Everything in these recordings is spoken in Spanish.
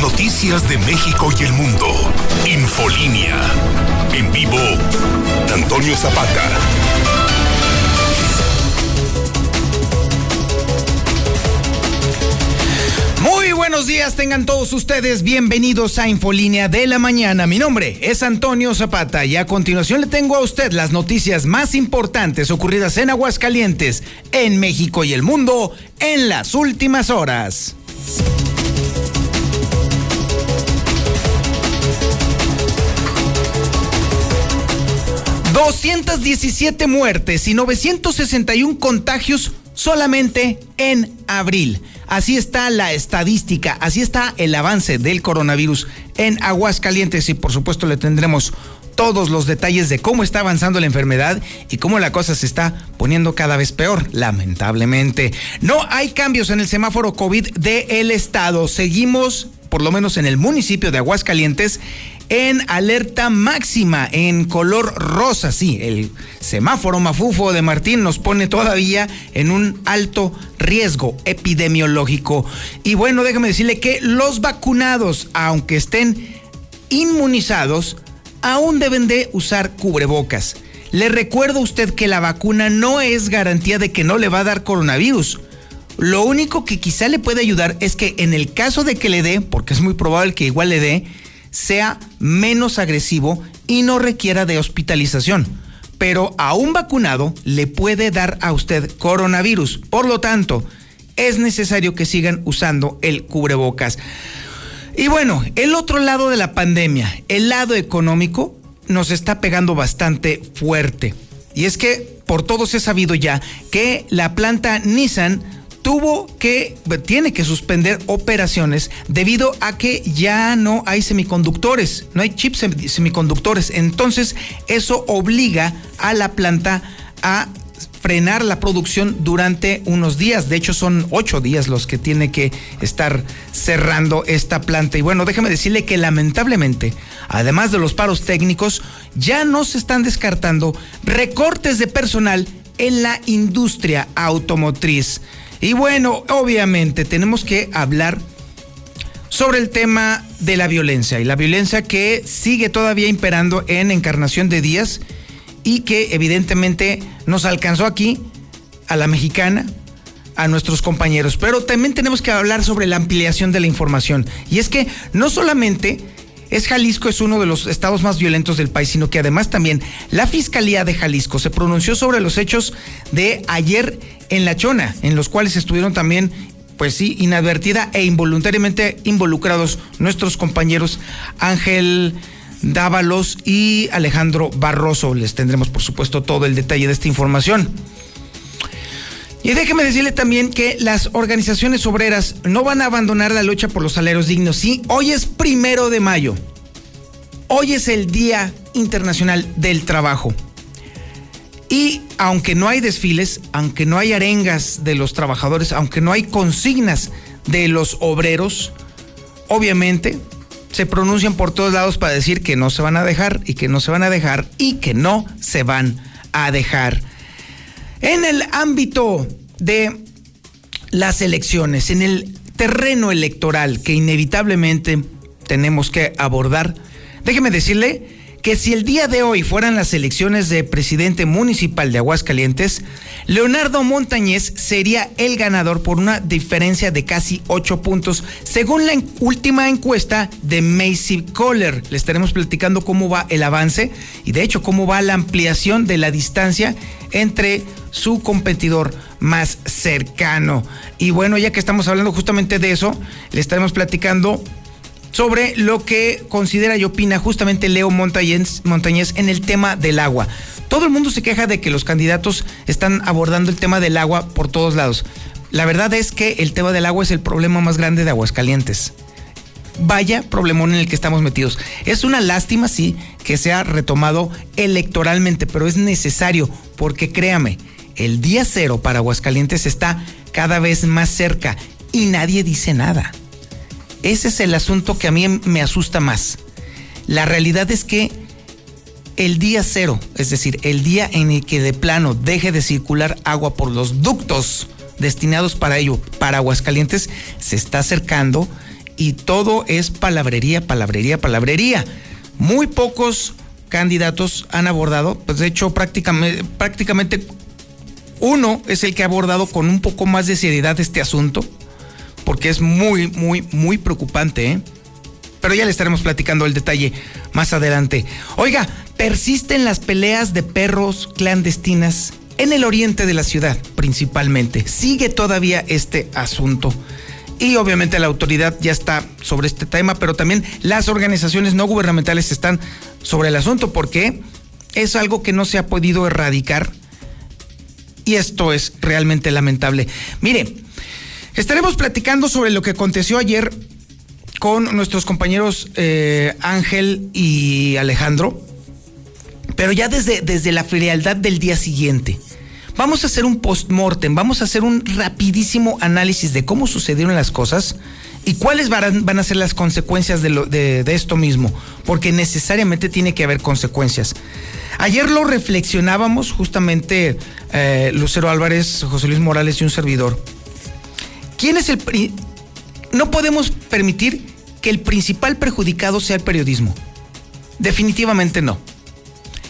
Noticias de México y el mundo. Infolínea. En vivo, Antonio Zapata. Muy buenos días, tengan todos ustedes bienvenidos a Infolínea de la Mañana. Mi nombre es Antonio Zapata y a continuación le tengo a usted las noticias más importantes ocurridas en Aguascalientes, en México y el mundo en las últimas horas. 217 muertes y 961 contagios solamente en abril. Así está la estadística, así está el avance del coronavirus en Aguascalientes y por supuesto le tendremos todos los detalles de cómo está avanzando la enfermedad y cómo la cosa se está poniendo cada vez peor, lamentablemente. No hay cambios en el semáforo COVID del estado. Seguimos, por lo menos en el municipio de Aguascalientes, en alerta máxima, en color rosa. Sí, el semáforo mafufo de Martín nos pone todavía en un alto riesgo epidemiológico. Y bueno, déjame decirle que los vacunados, aunque estén inmunizados, aún deben de usar cubrebocas. Le recuerdo a usted que la vacuna no es garantía de que no le va a dar coronavirus. Lo único que quizá le puede ayudar es que en el caso de que le dé, porque es muy probable que igual le dé, sea menos agresivo y no requiera de hospitalización. Pero a un vacunado le puede dar a usted coronavirus. Por lo tanto, es necesario que sigan usando el cubrebocas. Y bueno, el otro lado de la pandemia, el lado económico, nos está pegando bastante fuerte. Y es que por todos he sabido ya que la planta Nissan tuvo que, tiene que suspender operaciones debido a que ya no hay semiconductores, no hay chips semiconductores. Entonces, eso obliga a la planta a frenar la producción durante unos días. De hecho, son ocho días los que tiene que estar cerrando esta planta. Y bueno, déjeme decirle que lamentablemente, además de los paros técnicos, ya no se están descartando recortes de personal en la industria automotriz. Y bueno, obviamente tenemos que hablar sobre el tema de la violencia y la violencia que sigue todavía imperando en Encarnación de Díaz y que evidentemente nos alcanzó aquí a la mexicana, a nuestros compañeros. Pero también tenemos que hablar sobre la ampliación de la información. Y es que no solamente es Jalisco es uno de los estados más violentos del país, sino que además también la Fiscalía de Jalisco se pronunció sobre los hechos de ayer en La Chona, en los cuales estuvieron también pues sí, inadvertida e involuntariamente involucrados nuestros compañeros Ángel Dávalos y Alejandro Barroso. Les tendremos, por supuesto, todo el detalle de esta información. Y déjeme decirle también que las organizaciones obreras no van a abandonar la lucha por los salarios dignos. Sí, hoy es primero de mayo. Hoy es el Día Internacional del Trabajo. Y aunque no hay desfiles, aunque no hay arengas de los trabajadores, aunque no hay consignas de los obreros, obviamente se pronuncian por todos lados para decir que no se van a dejar y que no se van a dejar y que no se van a dejar. En el ámbito de las elecciones, en el terreno electoral que inevitablemente tenemos que abordar, déjeme decirle que si el día de hoy fueran las elecciones de presidente municipal de Aguascalientes, Leonardo Montañez sería el ganador por una diferencia de casi 8 puntos, según la última encuesta de Macy Kohler. Le estaremos platicando cómo va el avance y de hecho cómo va la ampliación de la distancia entre su competidor más cercano. Y bueno, ya que estamos hablando justamente de eso, le estaremos platicando sobre lo que considera y opina justamente Leo Montañez, en el tema del agua. Todo el mundo se queja de que los candidatos están abordando el tema del agua por todos lados. La verdad es que el tema del agua es el problema más grande de Aguascalientes. Vaya problemón en el que estamos metidos. Es una lástima, sí, que sea retomado electoralmente, pero es necesario, porque créame, el día cero para Aguascalientes está cada vez más cerca y nadie dice nada. Ese es el asunto que a mí me asusta más. La realidad es que el día cero, es decir, el día en el que de plano deje de circular agua por los ductos destinados para ello, para Aguascalientes, se está acercando y todo es palabrería, palabrería, palabrería. Muy pocos candidatos han abordado, pues de hecho prácticamente, prácticamente uno es el que ha abordado con un poco más de seriedad este asunto, porque es muy, muy, muy preocupante, ¿eh? Pero ya le estaremos platicando el detalle más adelante. Oiga, persisten las peleas de perros clandestinas en el oriente de la ciudad, principalmente. Sigue todavía este asunto. Y obviamente la autoridad ya está sobre este tema, pero también las organizaciones no gubernamentales están sobre el asunto porque es algo que no se ha podido erradicar y esto es realmente lamentable. Mire, estaremos platicando sobre lo que aconteció ayer con nuestros compañeros eh, Ángel y Alejandro, pero ya desde, desde la frialdad del día siguiente. Vamos a hacer un post-mortem, vamos a hacer un rapidísimo análisis de cómo sucedieron las cosas y cuáles van, a ser las consecuencias de, lo, de, esto mismo, porque necesariamente tiene que haber consecuencias. Ayer lo reflexionábamos justamente eh, Lucero Álvarez, José Luis Morales y un servidor. ¿Quién es el... No podemos permitir que el principal perjudicado sea el periodismo. Definitivamente no.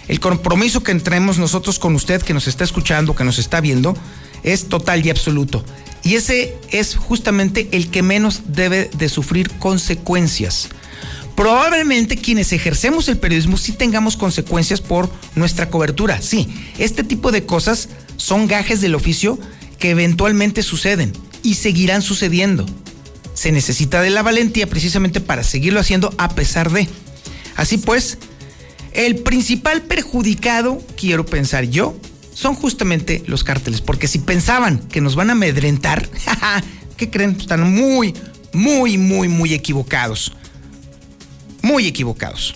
El compromiso que entremos nosotros con usted, que nos está escuchando, que nos está viendo, es total y absoluto. Y ese es justamente el que menos debe de sufrir consecuencias. Probablemente quienes ejercemos el periodismo sí tengamos consecuencias por nuestra cobertura. Sí, este tipo de cosas son gajes del oficio que eventualmente suceden y seguirán sucediendo. Se necesita de la valentía precisamente para seguirlo haciendo a pesar de. Así pues, el principal perjudicado, quiero pensar yo, son justamente los cárteles, porque si pensaban que nos van a amedrentar, ¿qué creen? Están muy, muy, muy, muy equivocados muy equivocados.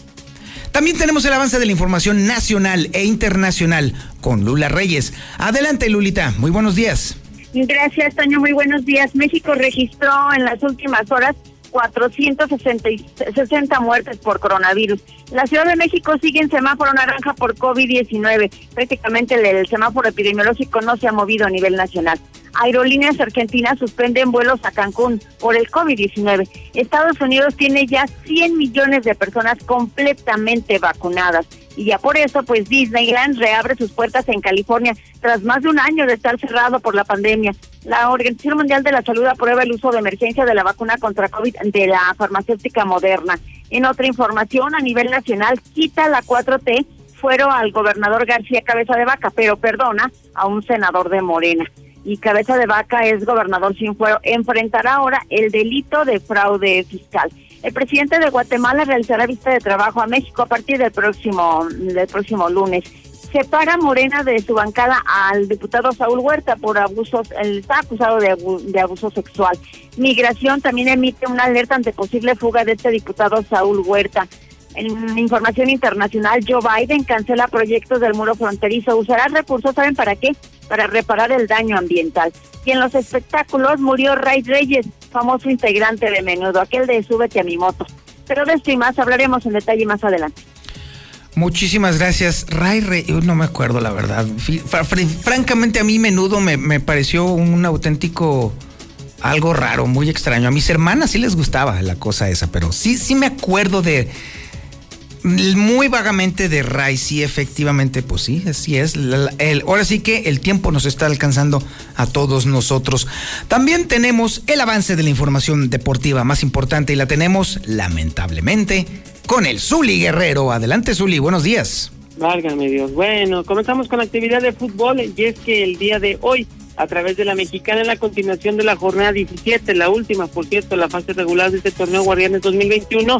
También tenemos el avance de la información nacional e internacional con Lula Reyes. Adelante, Lulita. Muy buenos días. Gracias, Toño. Muy buenos días. México registró en las últimas horas 460 muertes por coronavirus. La Ciudad de México sigue en semáforo naranja por COVID-19. Prácticamente el, semáforo epidemiológico no se ha movido a nivel nacional. Aerolíneas Argentinas suspenden vuelos a Cancún por el COVID-19. Estados Unidos tiene ya 100 millones de personas completamente vacunadas y ya por eso pues Disneyland reabre sus puertas en California tras más de un año de estar cerrado por la pandemia. La Organización Mundial de la Salud aprueba el uso de emergencia de la vacuna contra COVID de la farmacéutica moderna. En otra información, a nivel nacional, quita la 4T fuero al gobernador García Cabeza de Vaca, pero perdona a un senador de Morena. Y Cabeza de Vaca es gobernador sin fuero. Enfrentará ahora el delito de fraude fiscal. El presidente de Guatemala realizará vista de trabajo a México a partir del próximo, del próximo lunes. Separa Morena de su bancada al diputado Saúl Huerta por abusos, él está acusado de, abuso sexual. Migración también emite una alerta ante posible fuga de este diputado Saúl Huerta. En información internacional, Joe Biden cancela proyectos del muro fronterizo. Usará recursos, ¿saben para qué? Para reparar el daño ambiental. Y en los espectáculos murió Ray Reyes, famoso integrante de Menudo, aquel de Súbete a mi moto. Pero de esto y más hablaremos en detalle más adelante. Muchísimas gracias. Ray Reyes, no me acuerdo la verdad. Francamente a mí Menudo me, me pareció un auténtico algo raro, muy extraño. A mis hermanas sí les gustaba la cosa esa, pero sí, sí me acuerdo de muy vagamente de Ray, sí, efectivamente, pues sí, así es. El, ahora sí que el tiempo nos está alcanzando a todos nosotros. También tenemos el avance de la información deportiva más importante y la tenemos, lamentablemente, con el Zuli Guerrero. Adelante, Zuli, buenos días. Válgame Dios. Bueno, comenzamos con la actividad de fútbol y es que el día de hoy, a través de la mexicana, la continuación de la jornada 17, la última, por cierto, la fase regular de este torneo Guardianes 2021,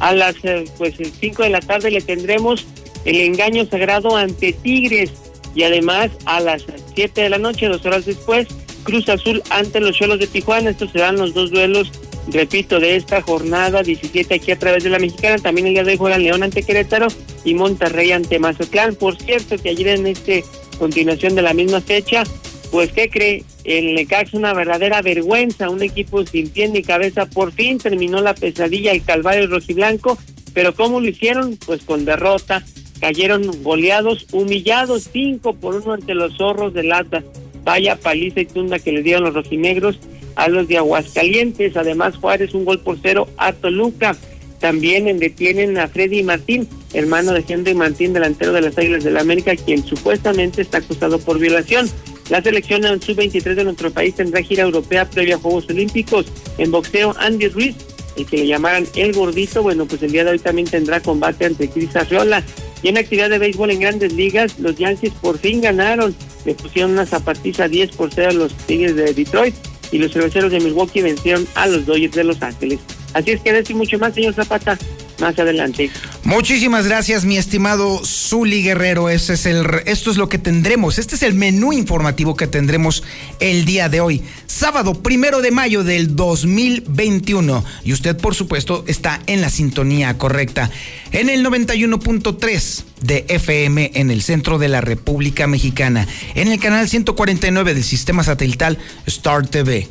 a las eh, pues 5 de la tarde le tendremos el engaño sagrado ante Tigres y además a las 7 de la noche, dos horas después, Cruz Azul ante los Cholos de Tijuana. Estos serán los dos duelos, repito, de esta jornada 17 aquí a través de la mexicana. También el día de hoy juegan León ante Querétaro y Monterrey ante Mazatlán. Por cierto, que ayer en este continuación de la misma fecha, pues ¿qué cree? El Necaxa una verdadera vergüenza, un equipo sin pie ni cabeza. Por fin terminó la pesadilla, el calvario rojiblanco, pero ¿cómo lo hicieron? Pues con derrota. Cayeron goleados, humillados, cinco por uno ante los zorros de lata. Vaya paliza y tunda que le dieron los rojinegros a los de Aguascalientes. Además, Juárez un gol por cero a Toluca. También detienen a Freddy Martín, hermano de Henry Martín, delantero de las Águilas del la América, quien supuestamente está acusado por violación. La selección en sub-23 de nuestro país tendrá gira europea previa a Juegos Olímpicos. En boxeo, Andy Ruiz, el que le llamaran el gordito, bueno, pues el día de hoy también tendrá combate ante Cris Arriola. Y en actividad de béisbol en grandes ligas, los Yankees por fin ganaron. Le pusieron una zapatiza 10 por 0 a los Tigres de Detroit y los cerveceros de Milwaukee vencieron a los Dodgers de Los Ángeles. Así es que decir mucho más, señor Zapata, más adelante. Muchísimas gracias, mi estimado Zuli Guerrero. Es el, esto es lo que tendremos. Este es el menú informativo que tendremos el día de hoy, sábado primero de mayo del 2021. Y usted, por supuesto, está en la sintonía correcta en el 91.3 de FM en el centro de la República Mexicana, en el canal 149 del sistema satelital Star TV.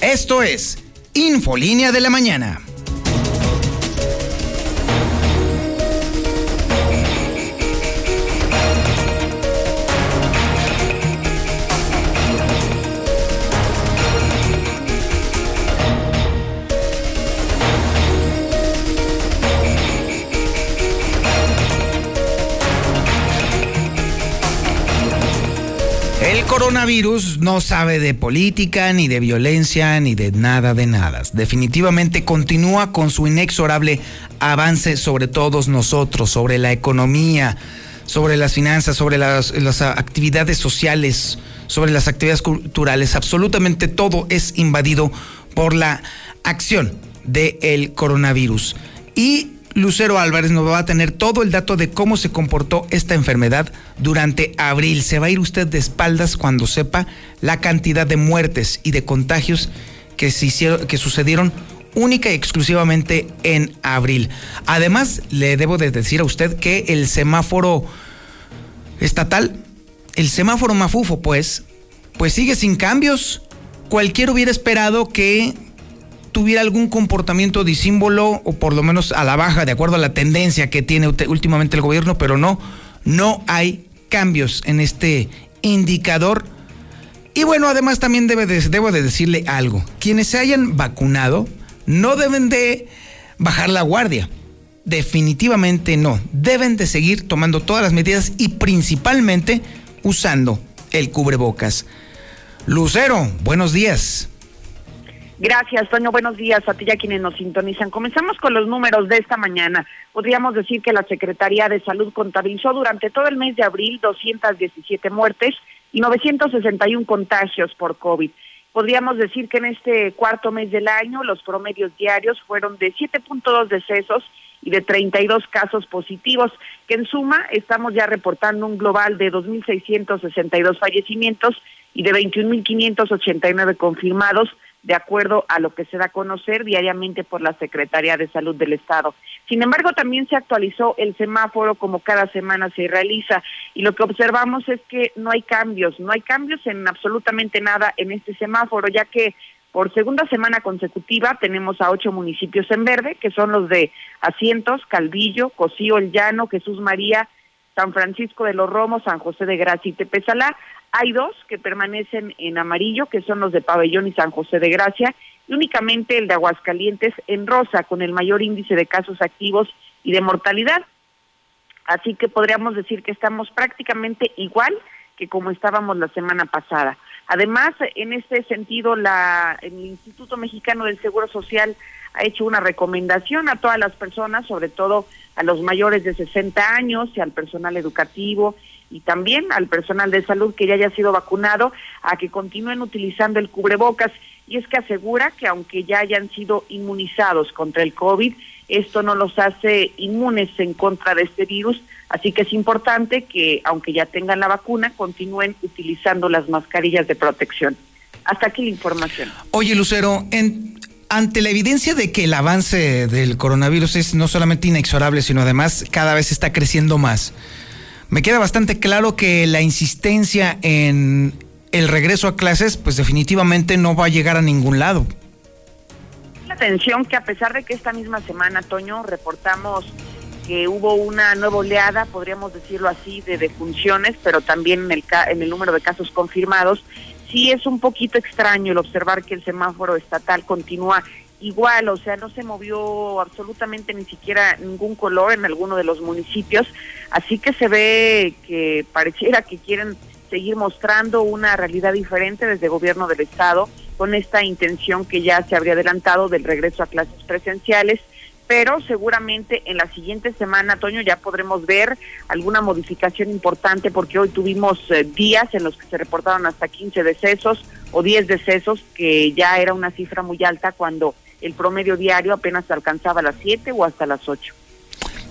Esto es Infolínea de la Mañana. Coronavirus no sabe de política, ni de violencia, ni de nada de nada. Definitivamente continúa con su inexorable avance sobre todos nosotros, sobre la economía, sobre las finanzas, sobre las, actividades sociales, sobre las actividades culturales. Absolutamente todo es invadido por la acción del coronavirus. Y Lucero Álvarez nos va a tener todo el dato de cómo se comportó esta enfermedad durante abril. Se va a ir usted de espaldas cuando sepa la cantidad de muertes y de contagios que, se hicieron, que sucedieron única y exclusivamente en abril. Además, le debo de decir a usted que el semáforo estatal, el semáforo mafufo, pues, pues sigue sin cambios. Cualquiera hubiera esperado que tuviera algún comportamiento disímbolo o por lo menos a la baja, de acuerdo a la tendencia que tiene últimamente el gobierno, pero no, no hay cambios en este indicador. Y bueno, además también debe debo de decirle algo. Quienes se hayan vacunado no deben de bajar la guardia. Definitivamente no. Deben de seguir tomando todas las medidas y principalmente usando el cubrebocas. Lucero, buenos días. Gracias, Toño. Buenos días a ti y a quienes nos sintonizan. Comenzamos con los números de esta mañana. Podríamos decir que la Secretaría de Salud contabilizó durante todo el mes de abril 217 muertes y 961 contagios por COVID. Podríamos decir que en este cuarto mes del año los promedios diarios fueron de 7.2 decesos y de 32 casos positivos, que en suma estamos ya reportando un global de 2.662 fallecimientos y de 21.589 confirmados de acuerdo a lo que se da a conocer diariamente por la Secretaría de Salud del Estado. Sin embargo, también se actualizó el semáforo como cada semana se realiza y lo que observamos es que no hay cambios, no hay cambios en absolutamente nada en este semáforo, ya que por segunda semana consecutiva tenemos a ocho municipios en verde, que son los de Asientos, Calvillo, Cocío, El Llano, Jesús María, San Francisco de los Romos, San José de Gracia y Tepezalá. Hay dos que permanecen en amarillo, que son los de Pabellón y San José de Gracia, y únicamente el de Aguascalientes en rosa, con el mayor índice de casos activos y de mortalidad. Así que podríamos decir que estamos prácticamente igual que como estábamos la semana pasada. Además, en este sentido, la, el Instituto Mexicano del Seguro Social ha hecho una recomendación a todas las personas, sobre todo a los mayores de 60 años y al personal educativo y también al personal de salud que ya haya sido vacunado a que continúen utilizando el cubrebocas. Y es que asegura que aunque ya hayan sido inmunizados contra el COVID, esto no los hace inmunes en contra de este virus, así que es importante que aunque ya tengan la vacuna, continúen utilizando las mascarillas de protección. Hasta aquí la información. Oye, Lucero, en, ante la evidencia de que el avance del coronavirus es no solamente inexorable, sino además cada vez está creciendo más, me queda bastante claro que la insistencia en el regreso a clases, pues definitivamente no va a llegar a ningún lado. La atención que a pesar de que esta misma semana, Toño, reportamos que hubo una nueva oleada, podríamos decirlo así, de defunciones, pero también en el, en el número de casos confirmados, sí es un poquito extraño el observar que el semáforo estatal continúa igual, o sea, no se movió absolutamente ni siquiera ningún color en alguno de los municipios, así que se ve que pareciera que quieren seguir mostrando una realidad diferente desde gobierno del estado con esta intención que ya se habría adelantado del regreso a clases presenciales pero seguramente en la siguiente semana, Toño, ya podremos ver alguna modificación importante porque hoy tuvimos eh, días en los que se reportaron hasta 15 decesos o 10 decesos, que ya era una cifra muy alta cuando el promedio diario apenas alcanzaba las 7 o hasta las 8.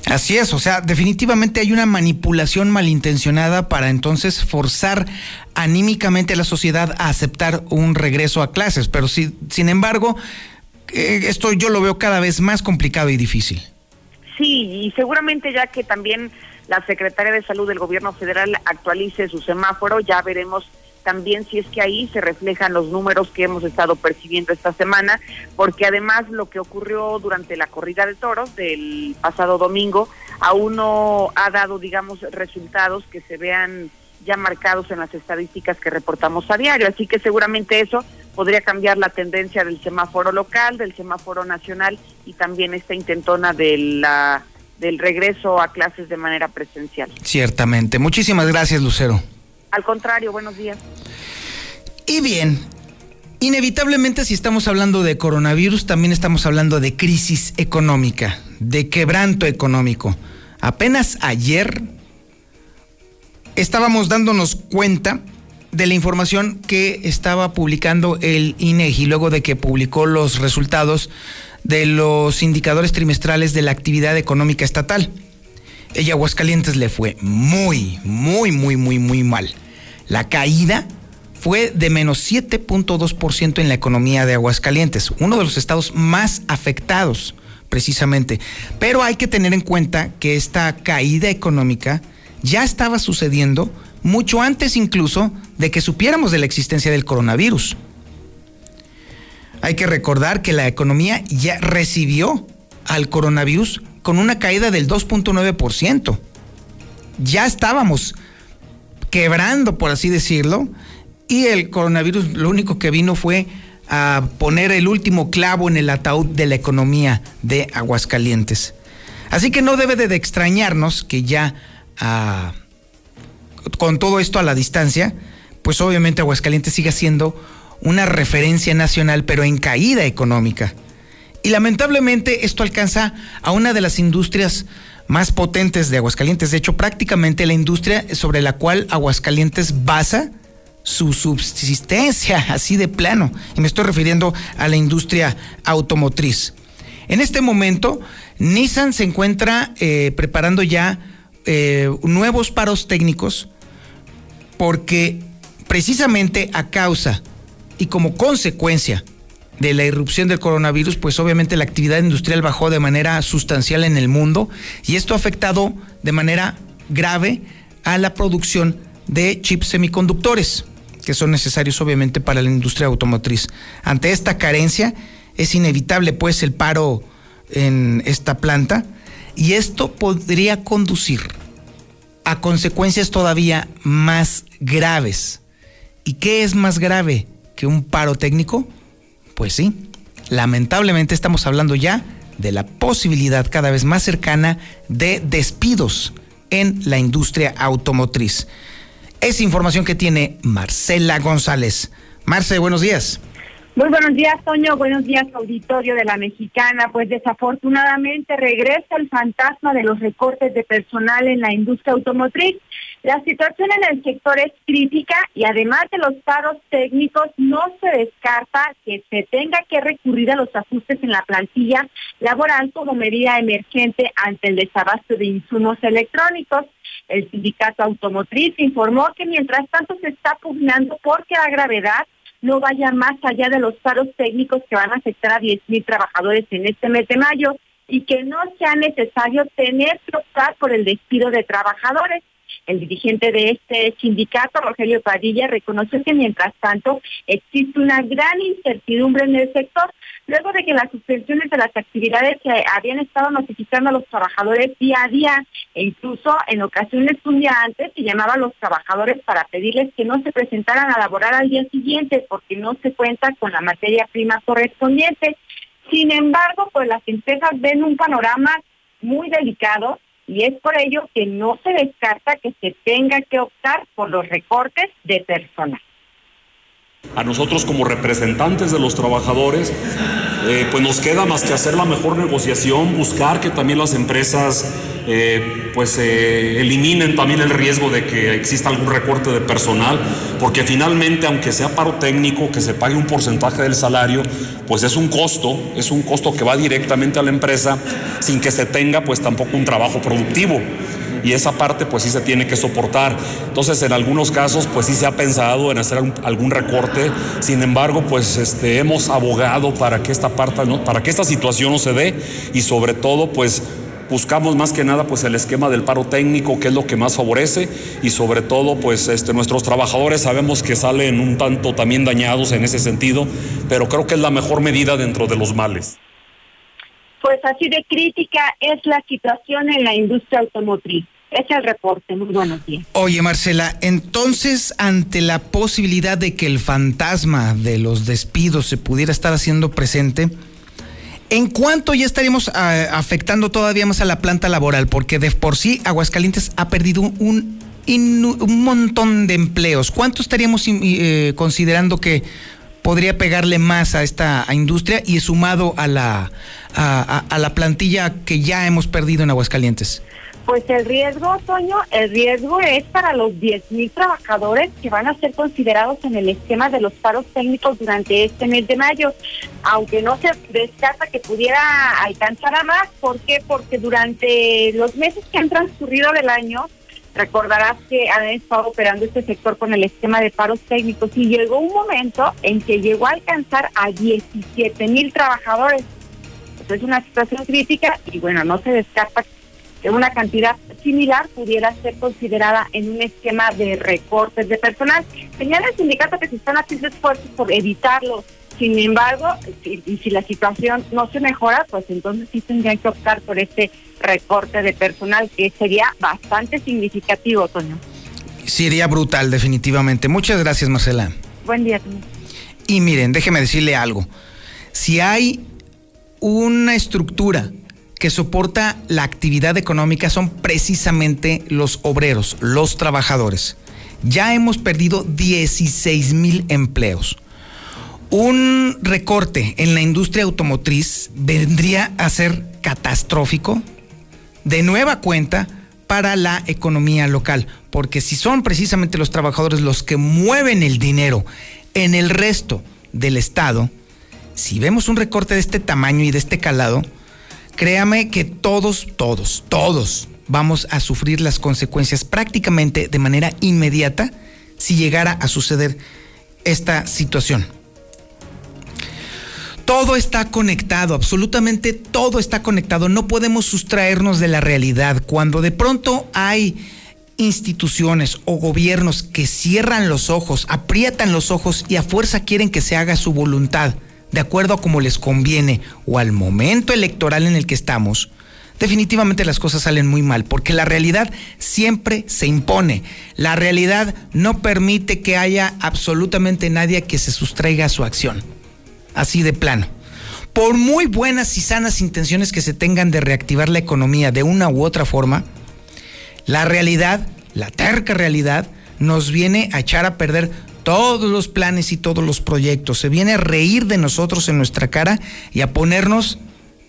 Así es, o sea, definitivamente hay una manipulación malintencionada para entonces forzar anímicamente a la sociedad a aceptar un regreso a clases, pero si, sin embargo, eh, esto yo lo veo cada vez más complicado y difícil. Sí, y seguramente ya que también la Secretaria de Salud del Gobierno Federal actualice su semáforo, ya veremos también si es que ahí se reflejan los números que hemos estado percibiendo esta semana, porque además lo que ocurrió durante la corrida de toros del pasado domingo aún no ha dado, digamos, resultados que se vean ya marcados en las estadísticas que reportamos a diario, así que seguramente eso podría cambiar la tendencia del semáforo local, del semáforo nacional y también esta intentona de la, del regreso a clases de manera presencial. Ciertamente. Muchísimas gracias, Lucero. Al contrario, buenos días. Y bien, inevitablemente si estamos hablando de coronavirus, también estamos hablando de crisis económica, de quebranto económico. Apenas ayer estábamos dándonos cuenta de la información que estaba publicando el INEGI luego de que publicó los resultados de los indicadores trimestrales de la actividad económica estatal. Ella Aguascalientes le fue muy, muy, muy, muy, muy mal. La caída fue de menos 7.2% en la economía de Aguascalientes, uno de los estados más afectados precisamente. Pero hay que tener en cuenta que esta caída económica ya estaba sucediendo mucho antes incluso de que supiéramos de la existencia del coronavirus. Hay que recordar que la economía ya recibió al coronavirus con una caída del 2.9%. Ya estábamos quebrando, por así decirlo, y el coronavirus lo único que vino fue a poner el último clavo en el ataúd de la economía de Aguascalientes. Así que no debe de extrañarnos que ya a con todo esto a la distancia, pues obviamente Aguascalientes sigue siendo una referencia nacional, pero en caída económica. Y lamentablemente esto alcanza a una de las industrias más potentes de Aguascalientes, de hecho prácticamente la industria sobre la cual Aguascalientes basa su subsistencia, así de plano. Y me estoy refiriendo a la industria automotriz. En este momento, Nissan se encuentra eh, preparando ya eh, nuevos paros técnicos porque precisamente a causa y como consecuencia de la irrupción del coronavirus, pues obviamente la actividad industrial bajó de manera sustancial en el mundo y esto ha afectado de manera grave a la producción de chips semiconductores, que son necesarios obviamente para la industria automotriz. Ante esta carencia es inevitable pues el paro en esta planta y esto podría conducir a consecuencias todavía más graves. ¿Y qué es más grave que un paro técnico? Pues sí, lamentablemente estamos hablando ya de la posibilidad cada vez más cercana de despidos en la industria automotriz. Es información que tiene Marcela González. Marce, buenos días. Muy buenos días, Toño. Buenos días, auditorio de la Mexicana. Pues desafortunadamente regresa el fantasma de los recortes de personal en la industria automotriz. La situación en el sector es crítica y además de los paros técnicos, no se descarta que se tenga que recurrir a los ajustes en la plantilla laboral como medida emergente ante el desabasto de insumos electrónicos. El sindicato automotriz informó que mientras tanto se está pugnando porque la gravedad no vaya más allá de los paros técnicos que van a afectar a 10.000 trabajadores en este mes de mayo y que no sea necesario tener que optar por el despido de trabajadores. El dirigente de este sindicato, Rogelio Padilla, reconoció que mientras tanto existe una gran incertidumbre en el sector, luego de que las suspensiones de las actividades se habían estado notificando a los trabajadores día a día e incluso en ocasiones un día antes se llamaba a los trabajadores para pedirles que no se presentaran a laborar al día siguiente porque no se cuenta con la materia prima correspondiente. Sin embargo, pues las empresas ven un panorama muy delicado y es por ello que no se descarta que se tenga que optar por los recortes de personal. A nosotros como representantes de los trabajadores, eh, pues nos queda más que hacer la mejor negociación, buscar que también las empresas eh, pues eh, eliminen también el riesgo de que exista algún recorte de personal, porque finalmente aunque sea paro técnico, que se pague un porcentaje del salario, pues es un costo, es un costo que va directamente a la empresa sin que se tenga pues tampoco un trabajo productivo y esa parte pues sí se tiene que soportar. Entonces en algunos casos pues sí se ha pensado en hacer algún recorte, sin embargo pues este, hemos abogado para que esta parte, ¿no? para que esta situación no se dé y sobre todo pues buscamos más que nada pues el esquema del paro técnico que es lo que más favorece y sobre todo pues este nuestros trabajadores sabemos que salen un tanto también dañados en ese sentido pero creo que es la mejor medida dentro de los males pues así de crítica es la situación en la industria automotriz. Es el reporte. Muy buenos días. Oye, Marcela, entonces, ante la posibilidad de que el fantasma de los despidos se pudiera estar haciendo presente, ¿en cuánto ya estaríamos ah, afectando todavía más a la planta laboral? Porque de por sí Aguascalientes ha perdido un, montón de empleos. ¿Cuánto estaríamos eh, considerando que podría pegarle más a esta industria y sumado a la, a, la plantilla que ya hemos perdido en Aguascalientes? Pues el riesgo, Toño, el riesgo es para los 10.000 trabajadores que van a ser considerados en el esquema de los paros técnicos durante este mes de mayo, aunque no se descarta que pudiera alcanzar a más. ¿Por qué? Porque durante los meses que han transcurrido del año, Recordarás que han estado operando este sector con el esquema de paros técnicos y llegó un momento en que llegó a alcanzar a 17 mil trabajadores. es una situación crítica y bueno, no se descarta que una cantidad similar pudiera ser considerada en un esquema de recortes de personal. Señala el sindicato que se están haciendo esfuerzos por evitarlo sin embargo, y si la situación no se mejora, pues entonces sí tendrían que optar por este recorte de personal, que sería bastante significativo, Toño. Sería brutal, definitivamente. Muchas gracias, Marcela. Buen día, Toño. Y miren, déjeme decirle algo. Si hay una estructura que soporta la actividad económica son precisamente los obreros, los trabajadores. Ya hemos perdido 16 mil empleos un recorte en la industria automotriz vendría a ser catastrófico de nueva cuenta para la economía local, porque si son precisamente los trabajadores los que mueven el dinero en el resto del Estado, si vemos un recorte de este tamaño y de este calado, créame que todos, todos, todos vamos a sufrir las consecuencias prácticamente de manera inmediata si llegara a suceder esta situación. Todo está conectado, absolutamente todo está conectado. No podemos sustraernos de la realidad. Cuando de pronto hay instituciones o gobiernos que cierran los ojos, aprietan los ojos y a fuerza quieren que se haga su voluntad, de acuerdo a como les conviene o al momento electoral en el que estamos, definitivamente las cosas salen muy mal, porque la realidad siempre se impone. La realidad no permite que haya absolutamente nadie que se sustraiga a su acción así de plano. Por muy buenas y sanas intenciones que se tengan de reactivar la economía de una u otra forma, la realidad, la terca realidad, nos viene a echar a perder todos los planes y todos los proyectos. Se viene a reír de nosotros en nuestra cara y a ponernos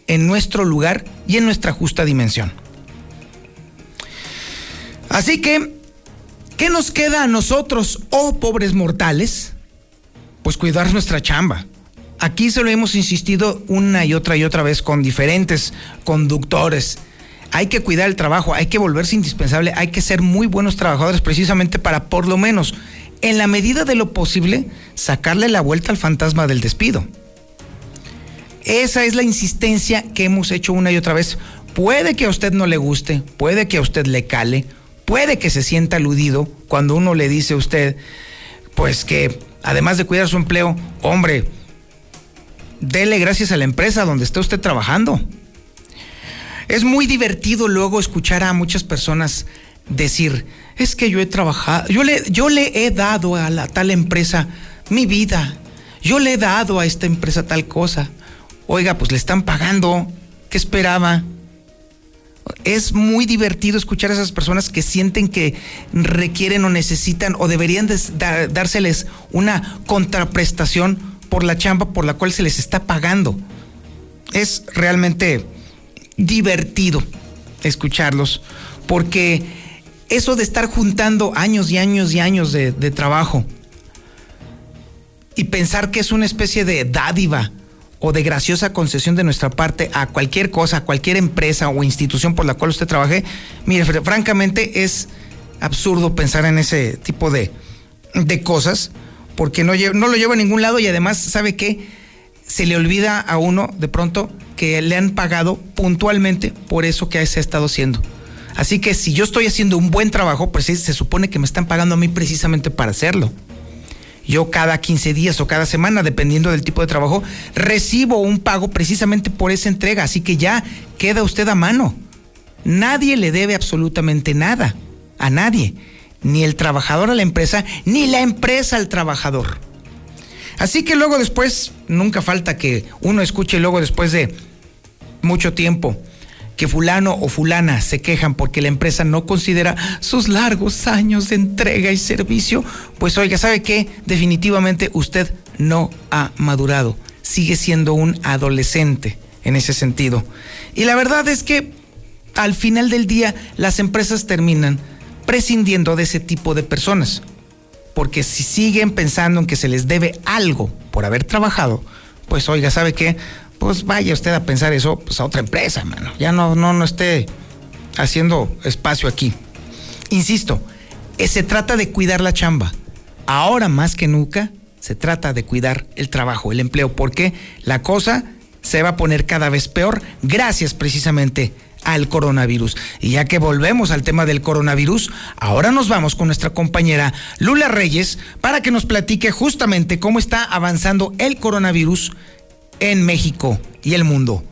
en nuestro lugar y en nuestra justa dimensión. Así que, ¿qué nos queda a nosotros, oh pobres mortales? Pues cuidar nuestra chamba. Aquí se lo hemos insistido una y otra y otra vez con diferentes conductores. Hay que cuidar el trabajo, hay que volverse indispensable, hay que ser muy buenos trabajadores precisamente para por lo menos, en la medida de lo posible, sacarle la vuelta al fantasma del despido. Esa es la insistencia que hemos hecho una y otra vez. Puede que a usted no le guste, puede que a usted le cale, puede que se sienta aludido cuando uno le dice a usted, pues que además de cuidar su empleo, hombre, dele gracias a la empresa donde está usted trabajando. Es muy divertido luego escuchar a muchas personas decir, es que yo he trabajado, yo le, yo le he dado a la tal empresa mi vida, yo le he dado a esta empresa tal cosa. Oiga, pues le están pagando, ¿qué esperaba? Es muy divertido escuchar a esas personas que sienten que requieren o necesitan o deberían dárseles una contraprestación por la chamba por la cual se les está pagando. Es realmente divertido escucharlos porque eso de estar juntando años y años y años de, trabajo y pensar que es una especie de dádiva o de graciosa concesión de nuestra parte a cualquier cosa, a cualquier empresa o institución por la cual usted trabaje, mire, francamente es absurdo pensar en ese tipo de, de cosas, porque no, lo lleva a ningún lado y además, ¿sabe qué? Se le olvida a uno de pronto que le han pagado puntualmente por eso que se ha estado haciendo. Así que si yo estoy haciendo un buen trabajo, pues se supone que me están pagando a mí precisamente para hacerlo. Yo cada 15 días o cada semana, dependiendo del tipo de trabajo, recibo un pago precisamente por esa entrega. Así que ya queda usted a mano. Nadie le debe absolutamente nada. A nadie. Ni el trabajador a la empresa, ni la empresa al trabajador. Así que luego después, nunca falta que uno escuche luego después de mucho tiempo que fulano o fulana se quejan porque la empresa no considera sus largos años de entrega y servicio, pues oiga, ¿sabe qué? Definitivamente usted no ha madurado, sigue siendo un adolescente en ese sentido. Y la verdad es que al final del día las empresas terminan prescindiendo de ese tipo de personas, porque si siguen pensando en que se les debe algo por haber trabajado, pues oiga, ¿sabe qué? pues vaya usted a pensar eso pues, a otra empresa, mano. Ya no, no, no esté haciendo espacio aquí. Insisto, eh, se trata de cuidar la chamba. Ahora más que nunca se trata de cuidar el trabajo, el empleo, porque la cosa se va a poner cada vez peor gracias precisamente al coronavirus. Y ya que volvemos al tema del coronavirus, ahora nos vamos con nuestra compañera Lula Reyes para que nos platique justamente cómo está avanzando el coronavirus en México y el mundo.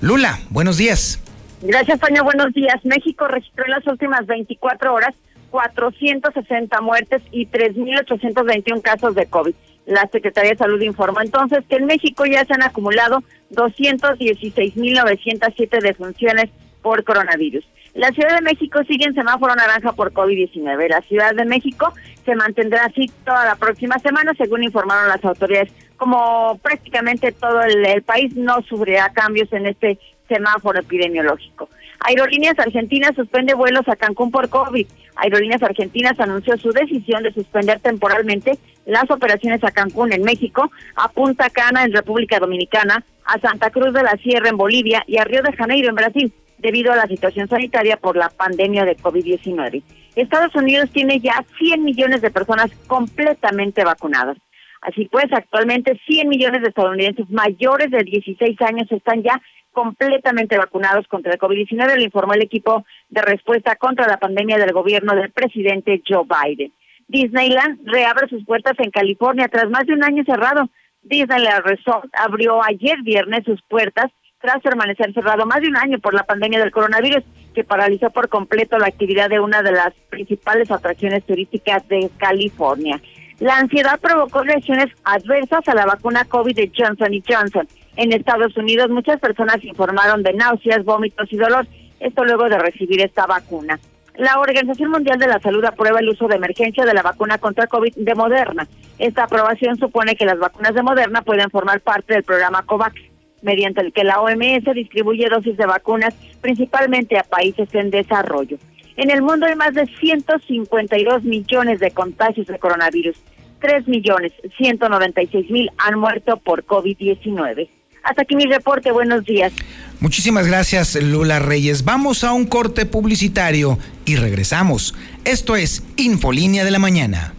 Lula, buenos días. Gracias, Toño. Buenos días. México registró en las últimas 24 horas 460 muertes y 3.821 casos de COVID. La Secretaría de Salud informó entonces que en México ya se han acumulado 216.907 defunciones por coronavirus. La Ciudad de México sigue en semáforo naranja por COVID-19. La Ciudad de México se mantendrá así toda la próxima semana, según informaron las autoridades. Como prácticamente todo el, país no sufrirá cambios en este semáforo epidemiológico. Aerolíneas Argentinas suspende vuelos a Cancún por COVID. Aerolíneas Argentinas anunció su decisión de suspender temporalmente las operaciones a Cancún en México, a Punta Cana en República Dominicana, a Santa Cruz de la Sierra en Bolivia y a Río de Janeiro en Brasil debido a la situación sanitaria por la pandemia de COVID-19. Estados Unidos tiene ya 100 millones de personas completamente vacunadas. Así pues, actualmente 100 millones de estadounidenses mayores de 16 años están ya completamente vacunados contra el COVID-19, lo informó el equipo de respuesta contra la pandemia del gobierno del presidente Joe Biden. Disneyland reabre sus puertas en California tras más de un año cerrado. Disneyland Resort abrió ayer viernes sus puertas tras permanecer cerrado más de un año por la pandemia del coronavirus, que paralizó por completo la actividad de una de las principales atracciones turísticas de California. La ansiedad provocó reacciones adversas a la vacuna COVID de Johnson Johnson. En Estados Unidos muchas personas informaron de náuseas, vómitos y dolor, esto luego de recibir esta vacuna. La Organización Mundial de la Salud aprueba el uso de emergencia de la vacuna contra COVID de Moderna. Esta aprobación supone que las vacunas de Moderna pueden formar parte del programa COVAX mediante el que la OMS distribuye dosis de vacunas principalmente a países en desarrollo. En el mundo hay más de 152 millones de contagios de coronavirus. 3 millones 196 mil han muerto por COVID-19. Hasta aquí mi reporte. Buenos días. Muchísimas gracias, Lula Reyes. Vamos a un corte publicitario y regresamos. Esto es Infolínea de la Mañana.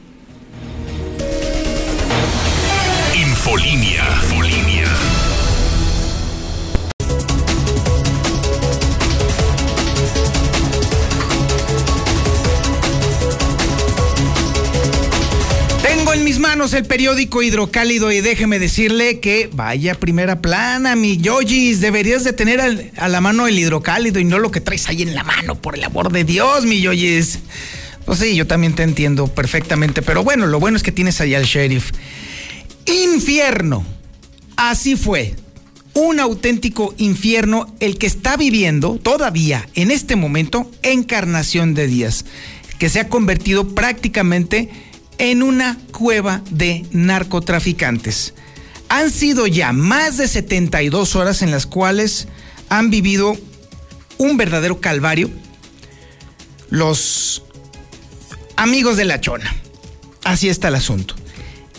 Infolínea. En mis manos el periódico Hidrocálido y déjeme decirle que vaya primera plana, mi Yoyis. Deberías de tener a la mano el Hidrocálido y no lo que traes ahí en la mano, por el amor de Dios, mi Yoyis. Pues sí, yo también te entiendo perfectamente, pero bueno, lo bueno es que tienes ahí al sheriff. Infierno. Así fue. Un auténtico infierno el que está viviendo todavía en este momento Encarnación de Díaz, que se ha convertido prácticamente en una cueva de narcotraficantes. Han sido ya más de 72 horas en las cuales han vivido un verdadero calvario los amigos de la chona. Así está el asunto.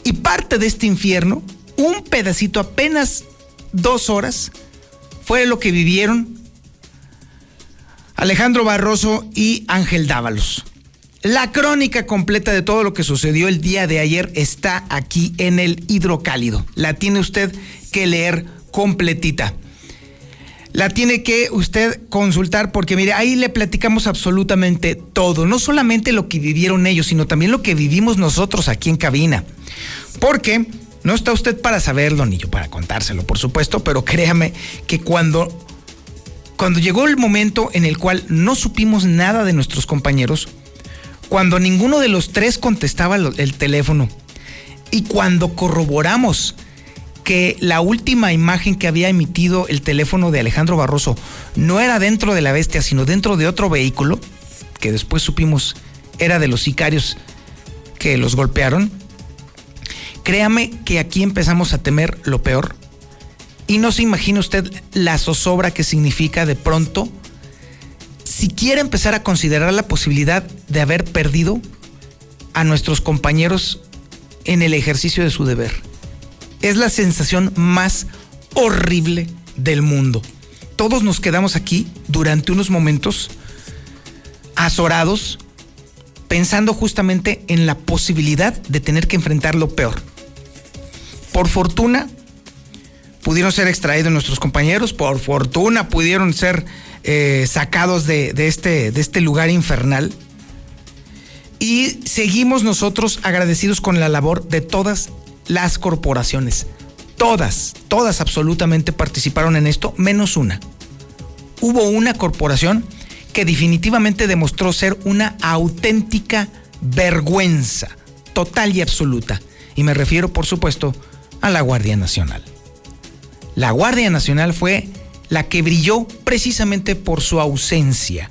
Y parte de este infierno, un pedacito, apenas dos horas, fue lo que vivieron Alejandro Barroso y Ángel Dávalos. La crónica completa de todo lo que sucedió el día de ayer está aquí en el hidrocálido. La tiene usted que leer completita. La tiene que usted consultar porque mire, ahí le platicamos absolutamente todo, no solamente lo que vivieron ellos, sino también lo que vivimos nosotros aquí en cabina. Porque no está usted para saberlo ni yo para contárselo, por supuesto, pero créame que cuando cuando llegó el momento en el cual no supimos nada de nuestros compañeros, cuando ninguno de los tres contestaba el teléfono y cuando corroboramos que la última imagen que había emitido el teléfono de Alejandro Barroso no era dentro de la bestia, sino dentro de otro vehículo, que después supimos era de los sicarios que los golpearon, créame que aquí empezamos a temer lo peor. Y no se imagina usted la zozobra que significa de pronto si quiere empezar a considerar la posibilidad de haber perdido a nuestros compañeros en el ejercicio de su deber. Es la sensación más horrible del mundo. Todos nos quedamos aquí durante unos momentos azorados, pensando justamente en la posibilidad de tener que enfrentar lo peor. Por fortuna, pudieron ser extraídos nuestros compañeros, por fortuna pudieron ser eh, sacados este, de este lugar infernal. Y seguimos nosotros agradecidos con la labor de todas las corporaciones. Todas, todas absolutamente participaron en esto, menos una. Hubo una corporación que definitivamente demostró ser una auténtica vergüenza, total y absoluta. Y me refiero, por supuesto, a la Guardia Nacional. La Guardia Nacional fue la que brilló precisamente por su ausencia.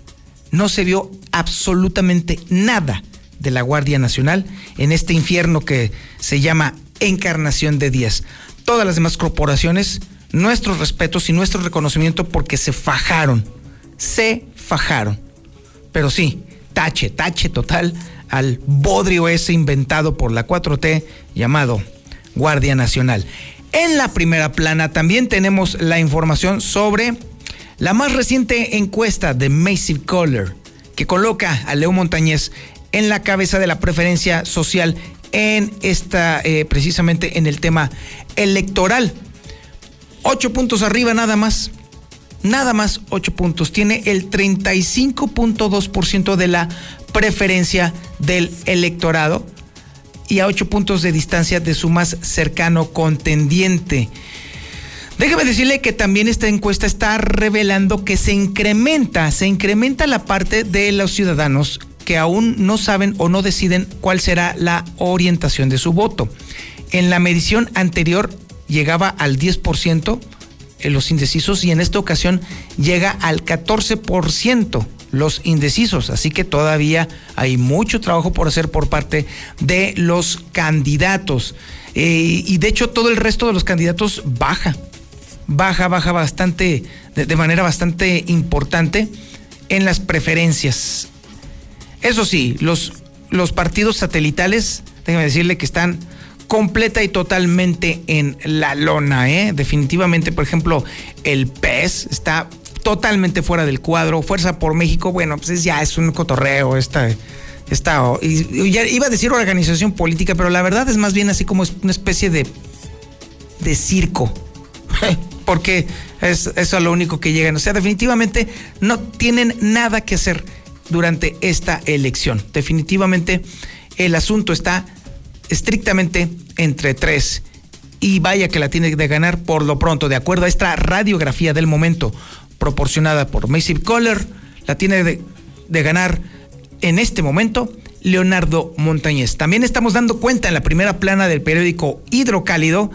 No se vio absolutamente nada de la Guardia Nacional en este infierno que se llama Encarnación de Díaz. Todas las demás corporaciones, nuestros respetos y nuestro reconocimiento porque se fajaron, se fajaron. Pero sí, tache, tache total al bodrio ese inventado por la 4T llamado Guardia Nacional. En la primera plana también tenemos la información sobre la más reciente encuesta de Massive Caller que coloca a Leo Montañez en la cabeza de la preferencia social en esta, eh, precisamente en el tema electoral. Ocho puntos arriba nada más. Nada más ocho puntos. Tiene el 35.2% de la preferencia del electorado y a ocho puntos de distancia de su más cercano contendiente. Déjeme decirle que también esta encuesta está revelando que se incrementa, se incrementa la parte de los ciudadanos que aún no saben o no deciden cuál será la orientación de su voto. En la medición anterior llegaba al 10% en los indecisos y en esta ocasión llega al 14% los indecisos. Así que todavía hay mucho trabajo por hacer por parte de los candidatos. Eh, y de hecho todo el resto de los candidatos baja, baja, baja bastante, de, manera bastante importante en las preferencias. Eso sí, los, los partidos satelitales, déjeme decirle que están completa y totalmente en la lona, ¿eh? Definitivamente, por ejemplo, el PES está totalmente fuera del cuadro. Fuerza por México, bueno, pues ya es un cotorreo esta, esta ya iba a decir organización política, pero la verdad es más bien así como una especie de, de circo. Porque es eso es lo único que llegan. O sea, definitivamente no tienen nada que hacer durante esta elección. Definitivamente el asunto está estrictamente entre tres. Y vaya que la tiene de ganar por lo pronto, de acuerdo a esta radiografía del momento proporcionada por Macy Kohler, la tiene de, de ganar en este momento Leonardo Montañez. También estamos dando cuenta en la primera plana del periódico Hidrocálido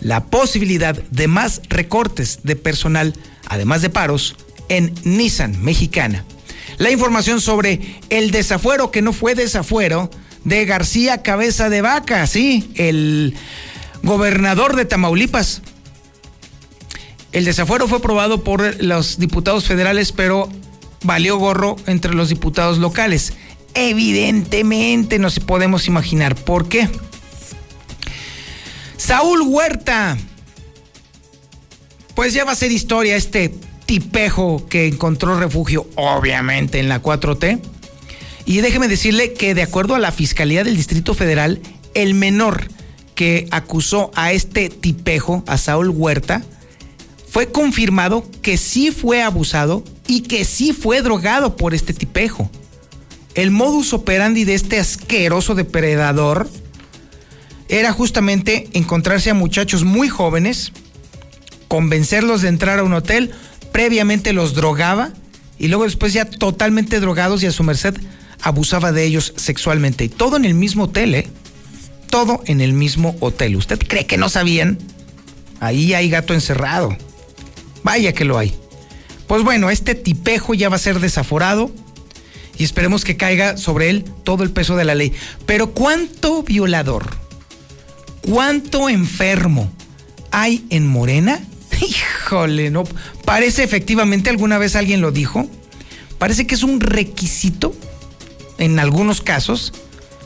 la posibilidad de más recortes de personal, además de paros, en Nissan Mexicana. La información sobre el desafuero que no fue desafuero de García Cabeza de Vaca, sí, el gobernador de Tamaulipas. El desafuero fue aprobado por los diputados federales, pero valió gorro entre los diputados locales. Evidentemente no se podemos imaginar por qué. Saúl Huerta. Pues ya va a ser historia este tipejo que encontró refugio, obviamente, en la 4T. Y déjeme decirle que de acuerdo a la Fiscalía del Distrito Federal, el menor que acusó a este tipejo, a Saúl Huerta, fue confirmado que sí fue abusado y que sí fue drogado por este tipejo. El modus operandi de este asqueroso depredador era justamente encontrarse a muchachos muy jóvenes, convencerlos de entrar a un hotel, previamente los drogaba y luego después ya totalmente drogados y a su merced abusaba de ellos sexualmente. Y todo en el mismo hotel, ¿eh? Todo en el mismo hotel. ¿Usted cree que no sabían? Ahí hay gato encerrado. Vaya que lo hay. Pues bueno, este tipejo ya va a ser desaforado y esperemos que caiga sobre él todo el peso de la ley. Pero ¿cuánto violador, cuánto enfermo hay en Morena? Híjole, no. Parece efectivamente, alguna vez alguien lo dijo, parece que es un requisito, en algunos casos,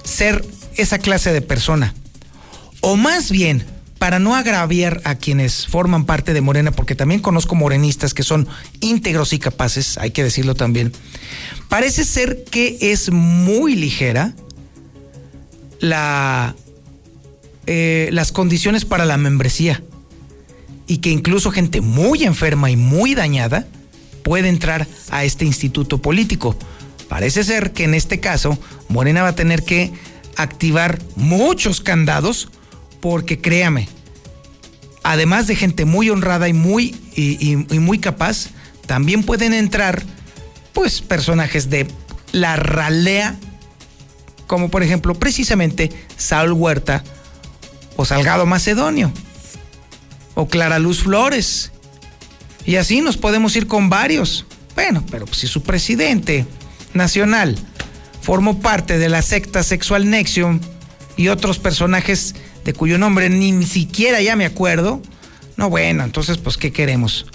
ser esa clase de persona. O más bien, para no agraviar a quienes forman parte de Morena, porque también conozco morenistas que son íntegros y capaces, hay que decirlo también, parece ser que es muy ligera la, eh, las condiciones para la membresía y que incluso gente muy enferma y muy dañada puede entrar a este instituto político. Parece ser que en este caso Morena va a tener que activar muchos candados porque créame, además de gente muy honrada y muy, y, muy capaz, también pueden entrar pues personajes de la ralea, como por ejemplo precisamente Saúl Huerta o Salgado Macedonio o Clara Luz Flores. Y así nos podemos ir con varios. Bueno, pero si su presidente nacional formó parte de la secta sexual Nexium y otros personajes de cuyo nombre ni siquiera ya me acuerdo. No, bueno, entonces, pues, ¿qué queremos?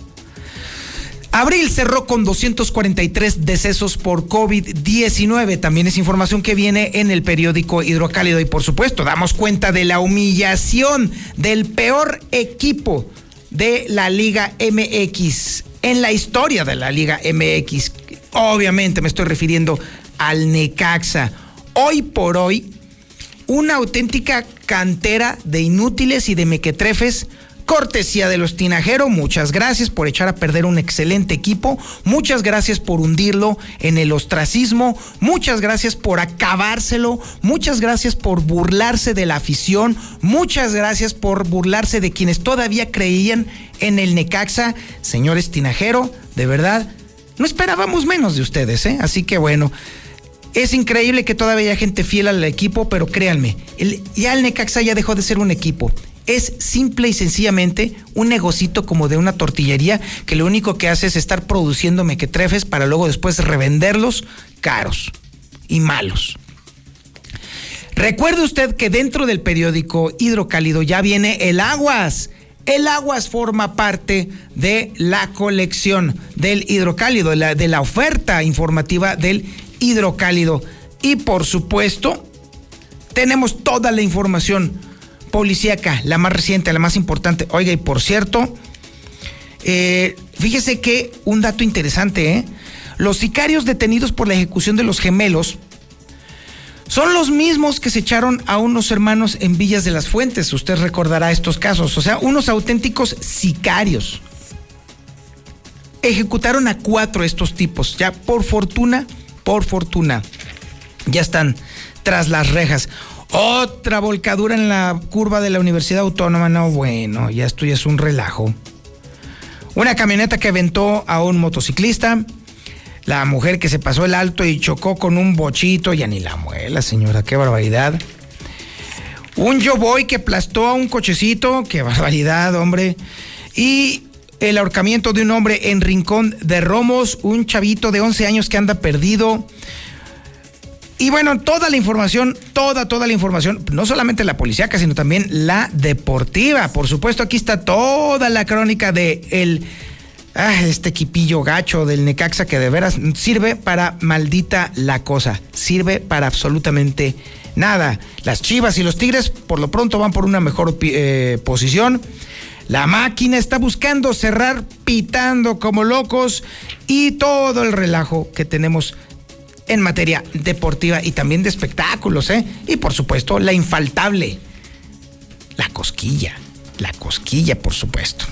Abril cerró con 243 decesos por COVID-19. También es información que viene en el periódico Hidrocálido. Y por supuesto, damos cuenta de la humillación del peor equipo de la Liga MX en la historia de la Liga MX. Obviamente me estoy refiriendo al Necaxa. Hoy por hoy, una auténtica cantera de inútiles y de mequetrefes. Cortesía de los Tinajero, muchas gracias por echar a perder un excelente equipo, muchas gracias por hundirlo en el ostracismo, muchas gracias por acabárselo, muchas gracias por burlarse de la afición, muchas gracias por burlarse de quienes todavía creían en el Necaxa. Señores Tinajero, de verdad, no esperábamos menos de ustedes, ¿eh? Así que bueno, es increíble que todavía haya gente fiel al equipo, pero créanme, ya el Necaxa ya dejó de ser un equipo. Es simple y sencillamente un negocito como de una tortillería que lo único que hace es estar produciendo mequetrefes para luego después revenderlos caros y malos. Recuerde usted que dentro del periódico Hidrocálido ya viene el Aguas. El Aguas forma parte de la colección del hidrocálido, de la, de la oferta informativa del hidrocálido. Y por supuesto, tenemos toda la información policíaca, la más reciente, la más importante. Oiga, y por cierto, eh, fíjese que un dato interesante, ¿eh? Los sicarios detenidos por la ejecución de los gemelos son los mismos que se echaron a unos hermanos en Villas de las Fuentes. Usted recordará estos casos. O sea, unos auténticos sicarios. Ejecutaron a cuatro estos tipos. Ya por fortuna por fortuna, ya están tras las rejas. Otra volcadura en la curva de la Universidad Autónoma. No, bueno, ya esto ya es un relajo. Una camioneta que aventó a un motociclista. La mujer que se pasó el alto y chocó con un bochito. Ya ni la muela, señora. Qué barbaridad. Un yo voy que aplastó a un cochecito. Qué barbaridad, hombre. Y el ahorcamiento de un hombre en Rincón de Romos. Un chavito de 11 años que anda perdido. Y bueno, toda la información, toda, toda la información, no solamente la policíaca, sino también la deportiva. Por supuesto, aquí está toda la crónica de el, ah, este equipillo gacho del Necaxa que de veras sirve para maldita la cosa. Sirve para absolutamente nada. Las Chivas y los Tigres por lo pronto van por una mejor eh, posición. La máquina está buscando cerrar pitando como locos y todo el relajo que tenemos en materia deportiva y también de espectáculos, ¿eh? Y por supuesto, la infaltable, la cosquilla, la cosquilla, por supuesto.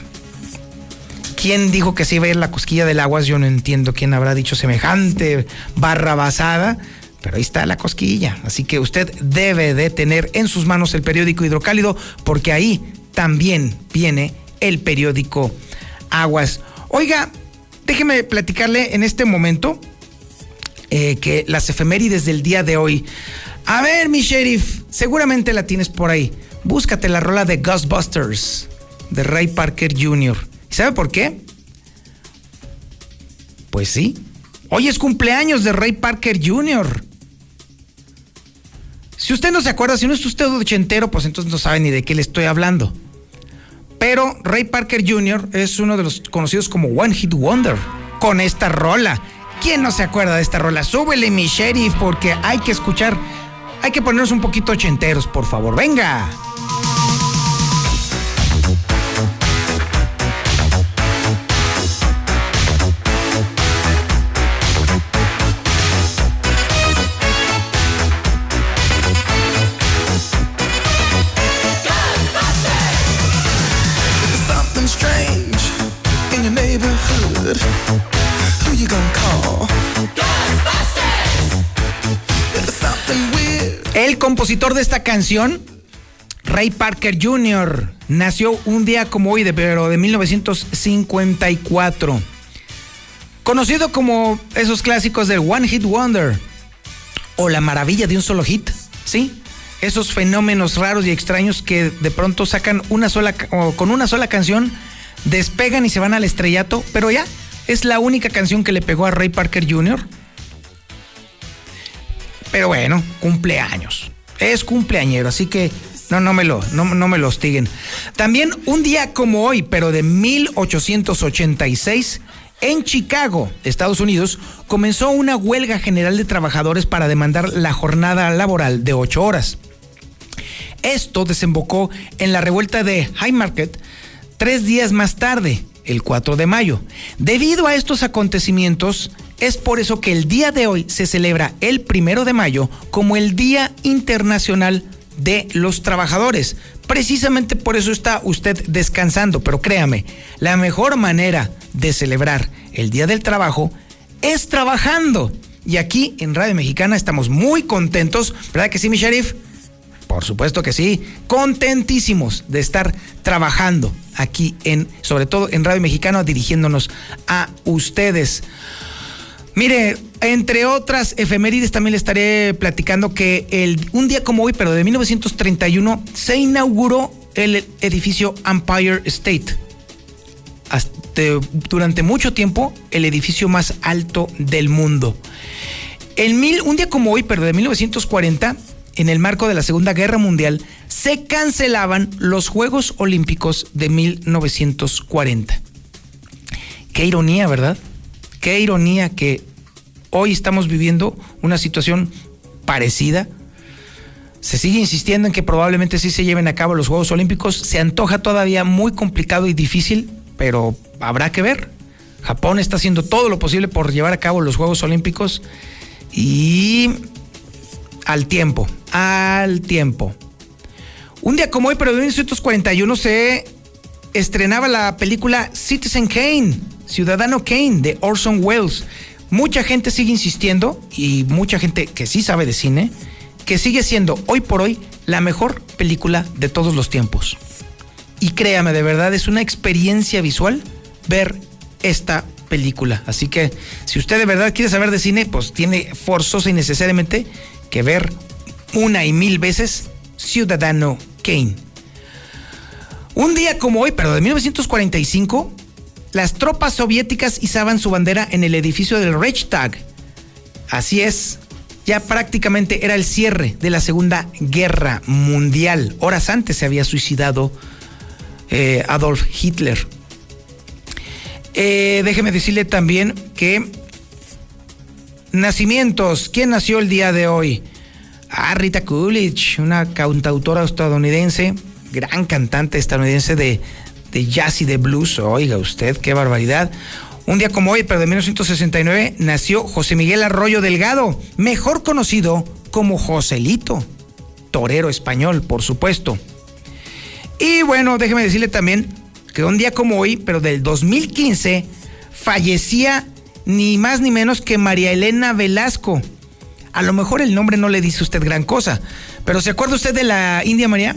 ¿Quién dijo que se iba a ir la cosquilla del aguas? Yo no entiendo quién habrá dicho semejante barra basada, pero ahí está la cosquilla. Así que usted debe de tener en sus manos el periódico hidrocálido, porque ahí también viene el periódico Aguas. Oiga, déjeme platicarle en este momento eh, que las efemérides del día de hoy. A ver, mi sheriff, seguramente la tienes por ahí. Búscate la rola de Ghostbusters de Ray Parker Jr. ¿Sabe por qué? Pues sí. Hoy es cumpleaños de Ray Parker Jr. Si usted no se acuerda, si no es usted ochentero, pues entonces no sabe ni de qué le estoy hablando. Pero Ray Parker Jr. es uno de los conocidos como One Hit Wonder con esta rola. ¿Quién no se acuerda de esta rola? Súbele mi sheriff porque hay que escuchar, hay que ponernos un poquito ochenteros, por favor. Venga. Compositor de esta canción, Ray Parker Jr., nació un día como hoy, de, pero de 1954. Conocido como esos clásicos del One Hit Wonder o la maravilla de un solo hit, ¿sí? Esos fenómenos raros y extraños que de pronto sacan una sola, con una sola canción, despegan y se van al estrellato, pero ya, es la única canción que le pegó a Ray Parker Jr. Pero bueno, cumpleaños. Es cumpleañero, así que no, no me lo, no, no me lo hostiguen. También un día como hoy, pero de 1886, en Chicago, Estados Unidos, comenzó una huelga general de trabajadores para demandar la jornada laboral de ocho horas. Esto desembocó en la revuelta de Haymarket tres días más tarde, el 4 de mayo. Debido a estos acontecimientos, es por eso que el día de hoy se celebra el primero de mayo como el Día Internacional de los Trabajadores. Precisamente por eso está usted descansando, pero créame, la mejor manera de celebrar el Día del Trabajo es trabajando. Y aquí en Radio Mexicana estamos muy contentos, ¿verdad que sí, mi sheriff? Por supuesto que sí, contentísimos de estar trabajando aquí en, sobre todo en Radio Mexicana, dirigiéndonos a ustedes. Mire, entre otras efemérides también le estaré platicando que el, un día como hoy, pero de 1931, se inauguró el edificio Empire State. durante mucho tiempo, el edificio más alto del mundo. En mil, un día como hoy, pero de 1940, en el marco de la Segunda Guerra Mundial, se cancelaban los Juegos Olímpicos de 1940. Qué ironía, ¿verdad? Qué ironía que hoy estamos viviendo una situación parecida. Se sigue insistiendo en que probablemente sí se lleven a cabo los Juegos Olímpicos. Se antoja todavía muy complicado y difícil, pero habrá que ver. Japón está haciendo todo lo posible por llevar a cabo los Juegos Olímpicos y al tiempo, al tiempo. Un día como hoy, pero en 1941 se estrenaba la película Citizen Kane Ciudadano Kane de Orson Welles. Mucha gente sigue insistiendo y mucha gente que sí sabe de cine que sigue siendo hoy por hoy la mejor película de todos los tiempos. Y créame, de verdad es una experiencia visual ver esta película. Así que si usted de verdad quiere saber de cine, pues tiene forzosa y necesariamente que ver una y mil veces Ciudadano Kane. Un día como hoy, pero de 1945, las tropas soviéticas izaban su bandera en el edificio del Reichstag. Así es, ya prácticamente era el cierre de la Segunda Guerra Mundial. Horas antes se había suicidado eh, Adolf Hitler. Eh, déjeme decirle también que nacimientos, ¿quién nació el día de hoy? Ah, Rita Coolidge, una cantautora estadounidense, gran cantante estadounidense de, de jazz y de blues. Oiga usted, qué barbaridad. Un día como hoy, pero de 1969, nació José Miguel Arroyo Delgado, mejor conocido como Joselito, torero español, por supuesto. Y bueno, déjeme decirle también que un día como hoy, pero del 2015, fallecía ni más ni menos que María Elena Velasco. A lo mejor el nombre no le dice usted gran cosa, pero ¿se acuerda usted de la India María?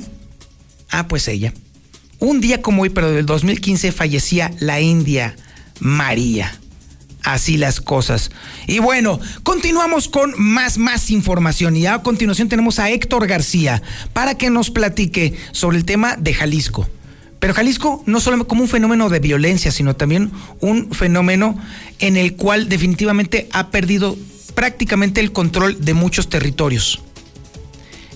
Ah, pues ella. Un día como hoy, pero del 2015, fallecía la India María. Así las cosas. Y bueno, continuamos con más, más información. Y a continuación tenemos a Héctor García para que nos platique sobre el tema de Jalisco. Pero Jalisco no solo como un fenómeno de violencia, sino también un fenómeno en el cual definitivamente ha perdido prácticamente el control de muchos territorios.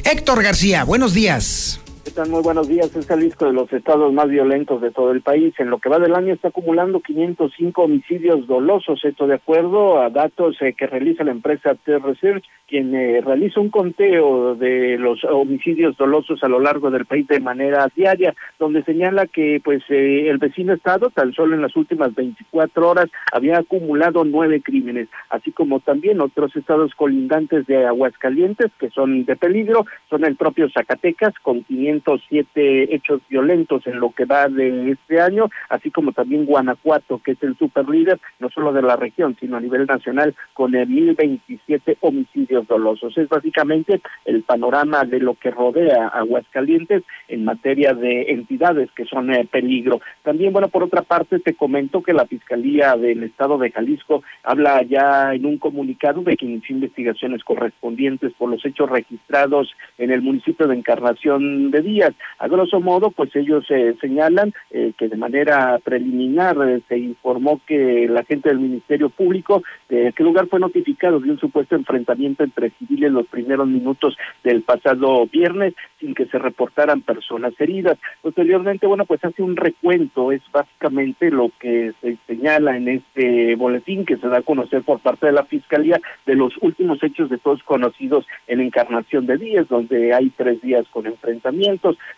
Héctor García, buenos días. Muy buenos días. Es Jalisco de los estados más violentos de todo el país. En lo que va del año está acumulando 505 homicidios dolosos. Esto de acuerdo a datos eh, que realiza la empresa T-Research, quien eh, realiza un conteo de los homicidios dolosos a lo largo del país de manera diaria, donde señala que pues eh, el vecino estado, tan solo en las últimas 24 horas, había acumulado nueve crímenes, así como también otros estados colindantes de Aguascalientes que son de peligro, son el propio Zacatecas con 500 siete hechos violentos en lo que va de este año, así como también Guanajuato, que es el super líder, no solo de la región, sino a nivel nacional, con el 1027 homicidios dolosos. Es básicamente el panorama de lo que rodea Aguascalientes en materia de entidades que son eh, peligro. También, bueno, por otra parte, te comento que la Fiscalía del Estado de Jalisco habla ya en un comunicado de que inició investigaciones correspondientes por los hechos registrados en el municipio de Encarnación de días. A grosso modo, pues ellos eh, señalan eh, que de manera preliminar eh, se informó que la gente del Ministerio Público de qué lugar fue notificado de un supuesto enfrentamiento entre civiles los primeros minutos del pasado viernes sin que se reportaran personas heridas. Posteriormente, bueno, pues hace un recuento, es básicamente lo que se señala en este boletín que se da a conocer por parte de la Fiscalía de los últimos hechos de todos conocidos en Encarnación de Díaz, donde hay tres días con enfrentamiento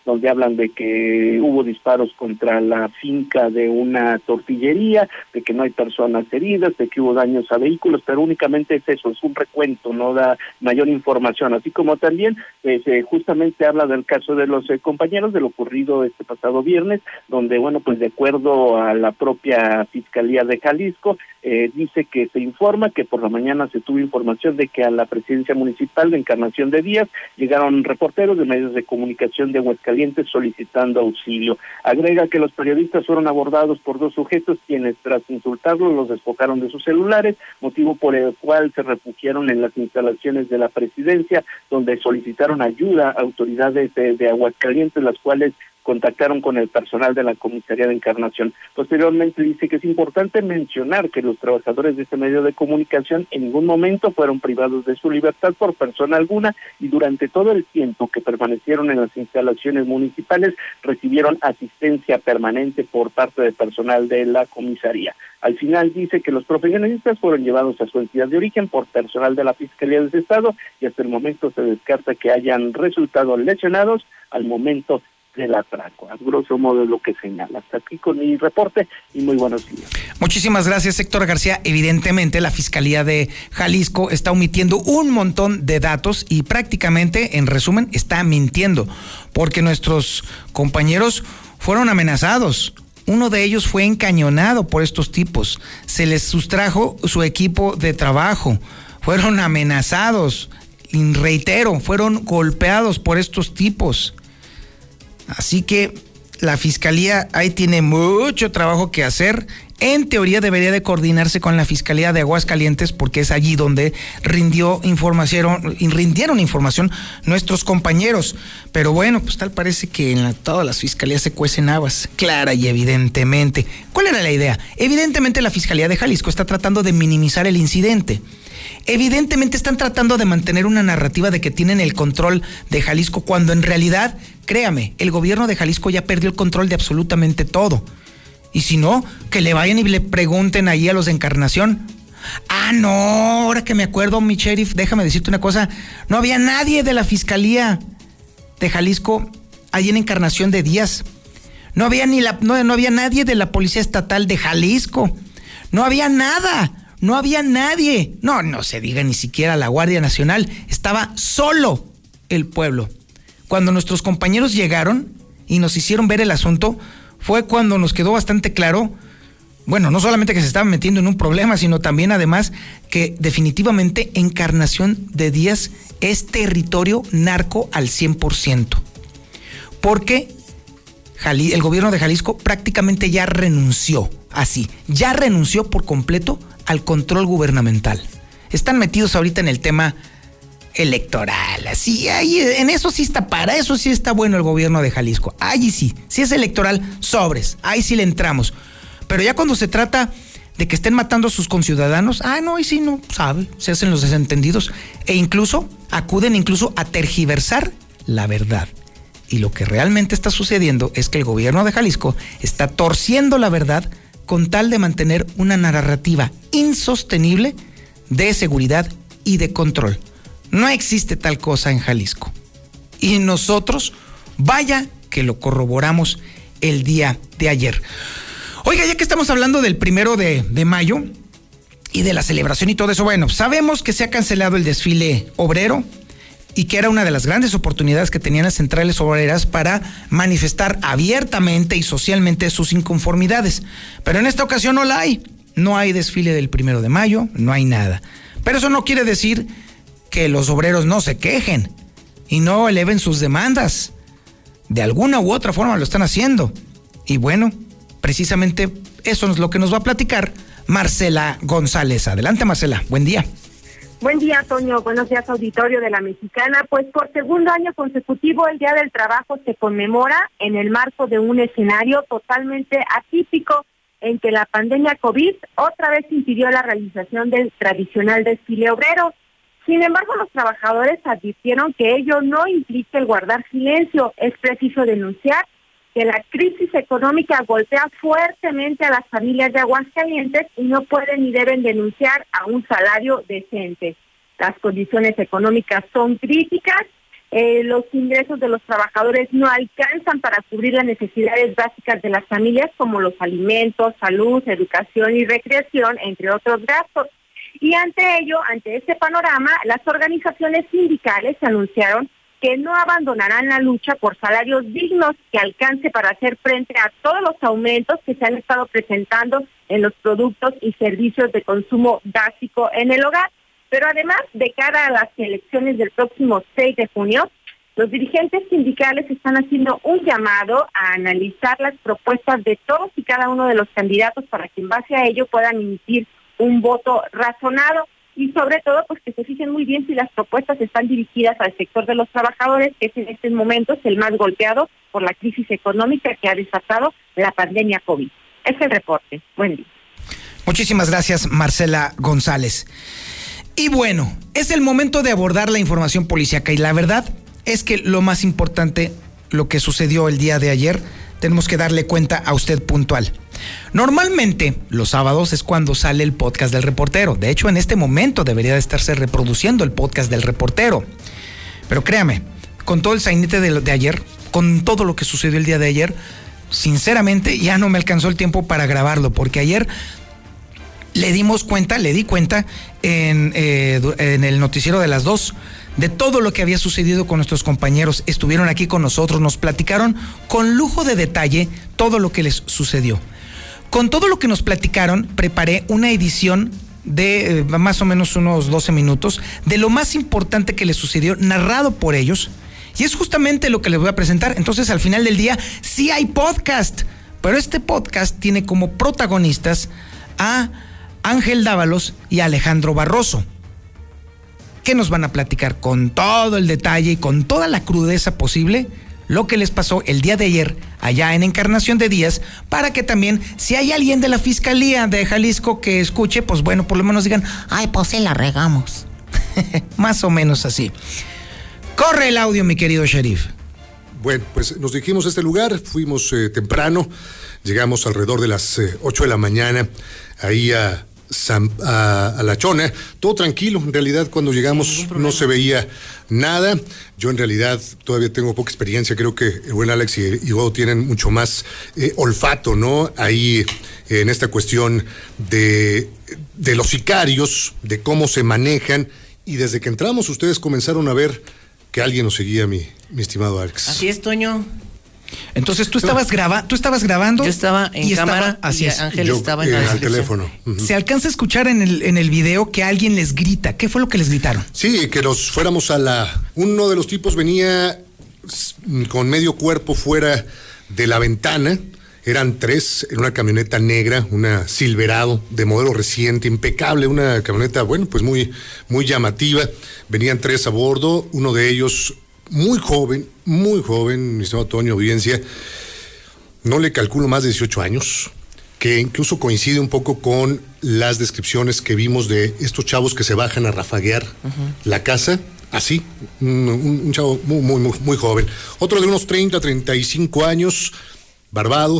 donde hablan de que hubo disparos contra la finca de una tortillería, de que no hay personas heridas, de que hubo daños a vehículos, pero únicamente es eso, es un recuento, no da mayor información, así como también pues, eh, justamente habla del caso de los eh, compañeros de lo ocurrido este pasado viernes, donde bueno, pues de acuerdo a la propia Fiscalía de Jalisco, eh, dice que se informa que por la mañana se tuvo información de que a la presidencia municipal de Encarnación de Díaz llegaron reporteros de medios de comunicación de Aguascalientes solicitando auxilio. Agrega que los periodistas fueron abordados por dos sujetos quienes tras insultarlos los despojaron de sus celulares, motivo por el cual se refugiaron en las instalaciones de la presidencia, donde solicitaron ayuda a autoridades de Aguascalientes, las cuales contactaron con el personal de la Comisaría de Encarnación. Posteriormente dice que es importante mencionar que los trabajadores de este medio de comunicación en ningún momento fueron privados de su libertad por persona alguna y durante todo el tiempo que permanecieron en las instalaciones municipales recibieron asistencia permanente por parte del personal de la comisaría. Al final dice que los profesionistas fueron llevados a su entidad de origen por personal de la Fiscalía del Estado y hasta el momento se descarta que hayan resultado lesionados al momento del atraco. A grosso modo lo que señala. Hasta aquí con mi reporte y muy buenos días. Muchísimas gracias, Héctor García. Evidentemente, la Fiscalía de Jalisco está omitiendo un montón de datos y prácticamente, en resumen, está mintiendo, porque nuestros compañeros fueron amenazados. Uno de ellos fue encañonado por estos tipos. Se les sustrajo su equipo de trabajo. Fueron amenazados reitero, fueron golpeados por estos tipos. Así que la fiscalía ahí tiene mucho trabajo que hacer. En teoría debería de coordinarse con la Fiscalía de Aguascalientes porque es allí donde rindió información, rindieron información nuestros compañeros. Pero bueno, pues tal parece que en todas las fiscalías se cuecen habas, clara y evidentemente. ¿Cuál era la idea? Evidentemente la Fiscalía de Jalisco está tratando de minimizar el incidente. Evidentemente están tratando de mantener una narrativa de que tienen el control de Jalisco cuando en realidad, créame, el gobierno de Jalisco ya perdió el control de absolutamente todo. Y si no, que le vayan y le pregunten ahí a los de Encarnación. Ah, no, ahora que me acuerdo, mi sheriff, déjame decirte una cosa. No había nadie de la Fiscalía de Jalisco ahí en Encarnación de Díaz. No había ni la, no, no había nadie de la Policía Estatal de Jalisco. No había nada. No había nadie. No, no se diga ni siquiera la Guardia Nacional. Estaba solo el pueblo. Cuando nuestros compañeros llegaron y nos hicieron ver el asunto, fue cuando nos quedó bastante claro, bueno, no solamente que se estaban metiendo en un problema, sino también además que definitivamente Encarnación de Díaz es territorio narco al 100%. Porque el gobierno de Jalisco prácticamente ya renunció, así, ya renunció por completo al control gubernamental. Están metidos ahorita en el tema electoral, así, ahí, en eso sí está, para eso sí está bueno el gobierno de Jalisco. Ahí sí, si es electoral, sobres, ahí sí le entramos. Pero ya cuando se trata de que estén matando a sus conciudadanos, ah, no, ahí sí no sabe, se hacen los desentendidos e incluso acuden incluso a tergiversar la verdad. Y lo que realmente está sucediendo es que el gobierno de Jalisco está torciendo la verdad con tal de mantener una narrativa insostenible de seguridad y de control. No existe tal cosa en Jalisco. Y nosotros, vaya que lo corroboramos el día de ayer. Oiga, ya que estamos hablando del primero de, mayo y de la celebración y todo eso, bueno, sabemos que se ha cancelado el desfile obrero, y que era una de las grandes oportunidades que tenían las centrales obreras para manifestar abiertamente y socialmente sus inconformidades. Pero en esta ocasión no la hay. No hay desfile del primero de mayo, no hay nada. Pero eso no quiere decir que los obreros no se quejen y no eleven sus demandas. De alguna u otra forma lo están haciendo. Y bueno, precisamente eso es lo que nos va a platicar Marcela González. Adelante, Marcela. Buen día. Buen día, Toño. Buenos días, auditorio de la Mexicana. Pues por segundo año consecutivo, el Día del Trabajo se conmemora en el marco de un escenario totalmente atípico en que la pandemia COVID otra vez impidió la realización del tradicional desfile obrero. Sin embargo, los trabajadores advirtieron que ello no implica el guardar silencio. Es preciso denunciar que la crisis económica golpea fuertemente a las familias de Aguascalientes y no pueden ni deben denunciar a un salario decente. Las condiciones económicas son críticas, eh, los ingresos de los trabajadores no alcanzan para cubrir las necesidades básicas de las familias como los alimentos, salud, educación y recreación, entre otros gastos. Y ante ello, ante este panorama, las organizaciones sindicales anunciaron que no abandonarán la lucha por salarios dignos que alcance para hacer frente a todos los aumentos que se han estado presentando en los productos y servicios de consumo básico en el hogar. Pero además, de cara a las elecciones del próximo 6 de junio, los dirigentes sindicales están haciendo un llamado a analizar las propuestas de todos y cada uno de los candidatos para que en base a ello puedan emitir un voto razonado y sobre todo pues que se fijen muy bien si las propuestas están dirigidas al sector de los trabajadores, que es en estos momentos el más golpeado por la crisis económica que ha desatado la pandemia COVID. Es el reporte. Buen día. Muchísimas gracias, Marcela González. Y bueno, es el momento de abordar la información policíaca y la verdad es que lo más importante, lo que sucedió el día de ayer, tenemos que darle cuenta a usted puntual. Normalmente los sábados es cuando sale el podcast del reportero. De hecho, en este momento debería de estarse reproduciendo el podcast del reportero. Pero créame, con todo el sainete de, ayer, con todo lo que sucedió el día de ayer, sinceramente ya no me alcanzó el tiempo para grabarlo, porque ayer le dimos cuenta, le di cuenta en, eh, en el noticiero de las dos de todo lo que había sucedido con nuestros compañeros. Estuvieron aquí con nosotros, nos platicaron con lujo de detalle todo lo que les sucedió. Con todo lo que nos platicaron, preparé una edición de eh, más o menos unos 12 minutos de lo más importante que les sucedió, narrado por ellos. Y es justamente lo que les voy a presentar. Entonces, al final del día, sí hay podcast. Pero este podcast tiene como protagonistas a Ángel Dávalos y Alejandro Barroso, que nos van a platicar con todo el detalle y con toda la crudeza posible lo que les pasó el día de ayer allá en Encarnación de Díaz, para que también, si hay alguien de la Fiscalía de Jalisco que escuche, pues bueno, por lo menos digan, ay, pues sí la regamos. Más o menos así. Corre el audio, mi querido sheriff. Bueno, pues nos dijimos a este lugar, fuimos eh, temprano, llegamos alrededor de las 8 eh, de la mañana ahí a a, La Chona, todo tranquilo. En realidad, cuando llegamos no se veía nada. Yo, en realidad, todavía tengo poca experiencia. Creo que el buen Alex y, y tienen mucho más eh, olfato, ¿no? Ahí en esta cuestión de, de los sicarios, de cómo se manejan. Y desde que entramos, ustedes comenzaron a ver que alguien nos seguía, mi, mi estimado Alex. Así es, Toño. Entonces tú estabas grabando, tú estabas grabando. Yo estaba en cámara y Ángel estaba en el teléfono. Se alcanza a escuchar en el, en el video que alguien les grita. ¿Qué fue lo que les gritaron? Sí, que nos fuéramos a la. Uno de los tipos venía con medio cuerpo fuera de la ventana. Eran tres en una camioneta negra, una Silverado de modelo reciente, impecable, una camioneta, bueno, pues muy, muy llamativa. Venían tres a bordo, uno de ellos muy joven, muy joven, mi estimado Toño, audiencia, no le calculo más de 18 años, que incluso coincide un poco con las descripciones que vimos de estos chavos que se bajan a rafaguear la casa, así, un, chavo muy, muy, muy, joven. Otro de unos 30, 35 años, barbado,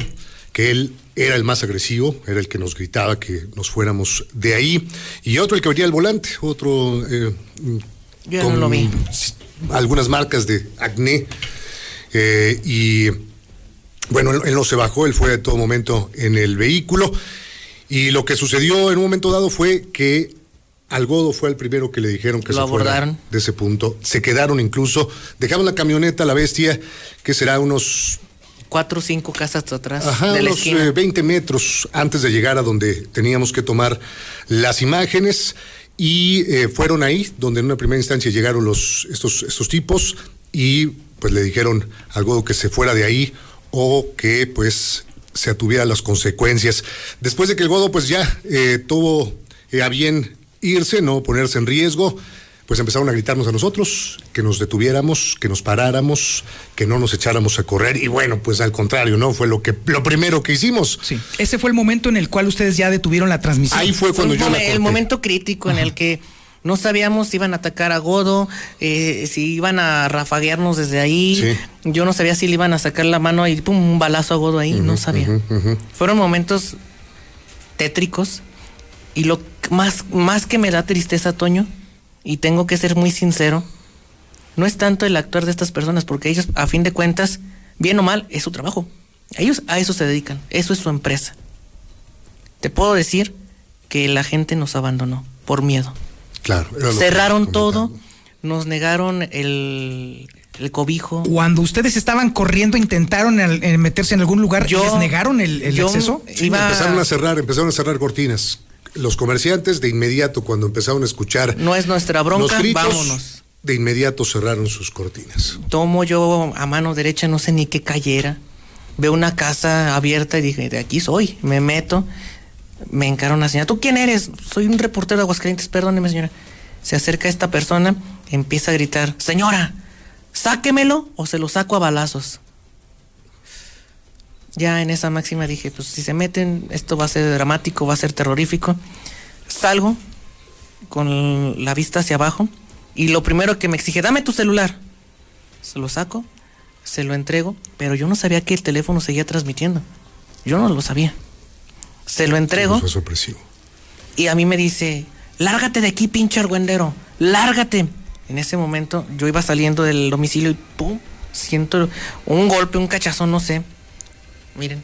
que él era el más agresivo, era el que nos gritaba que nos fuéramos de ahí, y otro el que venía al volante, otro... Eh, Yo no lo vi algunas marcas de acné. Eh, y bueno, él, no se bajó, él fue de todo momento en el vehículo. Y lo que sucedió en un momento dado fue que al Godo fue el primero que le dijeron que se abordaron. de ese punto. Se quedaron incluso, dejaron la camioneta, la bestia, que será unos cuatro o cinco casas atrás. Ajá, de unos 20 eh, metros antes de llegar a donde teníamos que tomar las imágenes. Y eh, fueron ahí donde en una primera instancia llegaron los, estos, estos tipos y pues le dijeron algo que se fuera de ahí o que pues se atuviera las consecuencias. Después de que el Godo pues ya eh, tuvo eh, a bien irse, no ponerse en riesgo, pues empezaron a gritarnos a nosotros, que nos detuviéramos, que nos paráramos, que no nos echáramos a correr. Y bueno, pues al contrario, ¿no? Fue lo que lo primero que hicimos. Sí. Ese fue el momento en el cual ustedes ya detuvieron la transmisión. Ahí fue cuando yo El momento crítico en el que no sabíamos si iban a atacar a Godo, eh, si iban a rafaguearnos desde ahí. Yo no sabía si le iban a sacar la mano y pum, un balazo a Godo ahí. no sabía. Fueron momentos tétricos. Y lo más, más que me da tristeza, Toño, y tengo que ser muy sincero, no es tanto el actuar de estas personas, porque ellos, a fin de cuentas, bien o mal, es su trabajo. Ellos a eso se dedican, eso es su empresa. Te puedo decir que la gente nos abandonó por miedo. Claro. Cerraron todo, nos negaron el, el, cobijo. Cuando ustedes estaban corriendo, intentaron meterse en algún lugar, ¿les negaron el, el acceso? empezaron a cerrar, empezaron a cerrar cortinas los comerciantes de inmediato cuando empezaron a escuchar no es nuestra bronca, vámonos. De inmediato cerraron sus cortinas. Tomo yo a mano derecha, no sé ni qué cayera. Veo una casa abierta y dije, de aquí soy. Me meto, me encara una señora. ¿Tú quién eres? Soy un reportero de Aguascalientes, perdóneme señora. Se acerca esta persona, empieza a gritar, señora, sáquemelo o se lo saco a balazos ya en esa máxima dije, pues si se meten, esto va a ser dramático, va a ser terrorífico. Salgo con la vista hacia abajo y lo primero que me exige, dame tu celular. Se lo saco, se lo entrego, pero yo no sabía que el teléfono seguía transmitiendo. Yo no lo sabía. Se lo entrego. Fue sorpresivo. Y a mí me dice, lárgate de aquí, pinche argüendero, lárgate. En ese momento yo iba saliendo del domicilio y pum, siento un golpe, un cachazón, no sé Miren.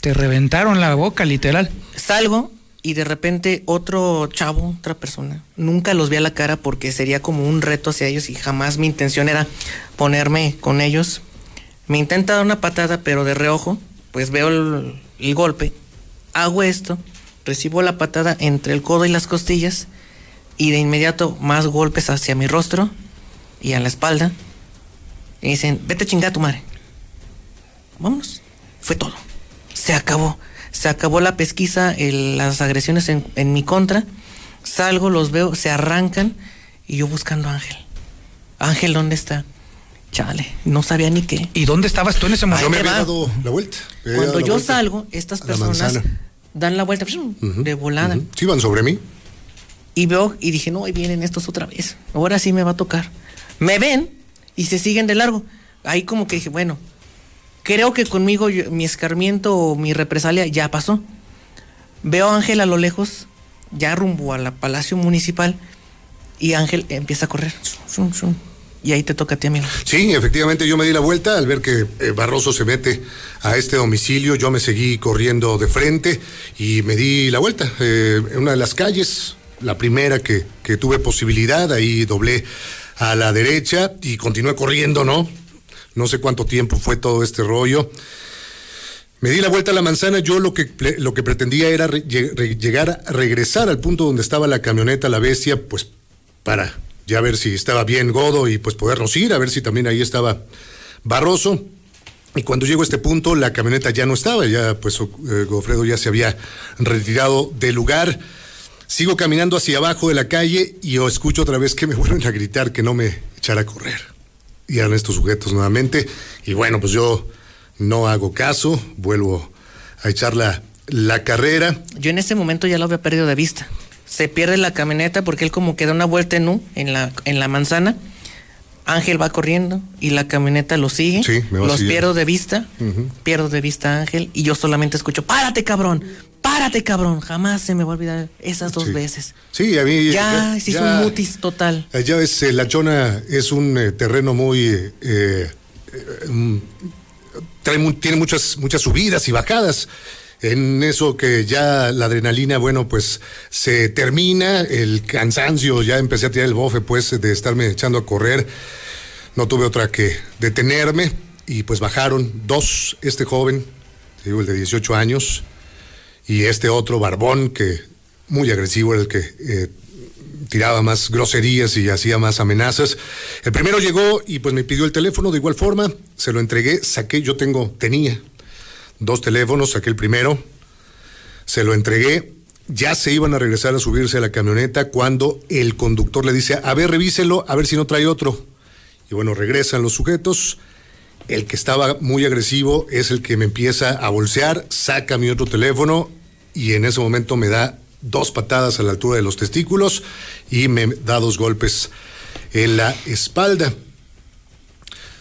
Te reventaron la boca, literal. Salgo y de repente otro chavo, otra persona, nunca los vi a la cara porque sería como un reto hacia ellos y jamás mi intención era ponerme con ellos. Me intenta dar una patada, pero de reojo, pues veo el, golpe, hago esto recibo la patada entre el codo y las costillas y de inmediato más golpes hacia mi rostro y a la espalda. Y dicen, vete a chingar a tu madre. Vámonos. Fue todo. Se acabó. Se acabó la pesquisa, el- las agresiones en, en mi contra. Salgo, los veo, se arrancan y yo buscando a Ángel. Ángel, ¿dónde está? Chale, no sabía ni qué. ¿Y dónde estabas tú en ese Ahí Yo momento? me había dado la vuelta. había Cuando la yo vuelta salgo, estas personas dan la vuelta de volada. Sí, iban sobre mí. Y veo y dije, no, ahí vienen estos otra vez. Ahora sí me va a tocar. Me ven y se siguen de largo. Ahí como que dije, bueno, creo que conmigo yo- mi escarmiento o mi represalia ya pasó. Veo a Ángel a lo lejos, ya rumbo a la Palacio Municipal, y Ángel empieza a correr. Y ahí te toca a ti, amigo. Sí, efectivamente yo me di la vuelta al ver que eh, Barroso se mete a este domicilio, yo me seguí corriendo de frente y me di la vuelta. eh, en una de las calles, la primera que, que tuve posibilidad, ahí doblé a la derecha y continué corriendo, ¿no? No sé cuánto tiempo fue todo este rollo. Me di la vuelta a la manzana, yo lo que, lo que pretendía era re- re- llegar regresar al punto donde estaba la camioneta, la bestia, pues para ya ver si estaba bien Godo y pues podernos ir, a ver si también ahí estaba Barroso. Y cuando llego a este punto, la camioneta ya no estaba, ya pues eh, Godofredo ya se había retirado del lugar. Sigo caminando hacia abajo de la calle y escucho otra vez que me vuelven a gritar que no me echara a correr. Y eran estos sujetos nuevamente. Y bueno, pues yo no hago caso, vuelvo a echar la, la carrera. Yo en ese momento ya lo había perdido de vista. Se pierde la camioneta porque él como que da una vuelta en U en la, en la manzana. Ángel va corriendo y la camioneta lo sigue. Sí, me va Los siguiendo. pierdo de vista. Pierdo de vista a Ángel y yo solamente escucho, párate cabrón, párate cabrón. Jamás se me va a olvidar esas dos Sí. veces. Sí, a mí. Ya, se hizo un mutis total. Ya ves, eh, La Chona es un eh, terreno muy. eh, eh, mm, trae tiene muchas, muchas subidas y bajadas. En eso que ya la adrenalina, bueno, pues se termina, el cansancio, ya empecé a tirar el bofe, pues, de estarme echando a correr. No tuve otra que detenerme y pues bajaron dos, este joven, digo, el de 18 años, y este otro barbón que muy agresivo era el que eh, tiraba más groserías y hacía más amenazas. El primero llegó y pues me pidió el teléfono de igual forma, se lo entregué, saqué, yo tengo, tenía dos teléfonos, saqué el primero, se lo entregué, ya se iban a regresar a subirse a la camioneta cuando el conductor le dice, a ver, revíselo, a ver si no trae otro. Y bueno, regresan los sujetos. El que estaba muy agresivo es el que me empieza a bolsear, saca mi otro teléfono y en ese momento me da dos patadas a la altura de los testículos y me da dos golpes en la espalda.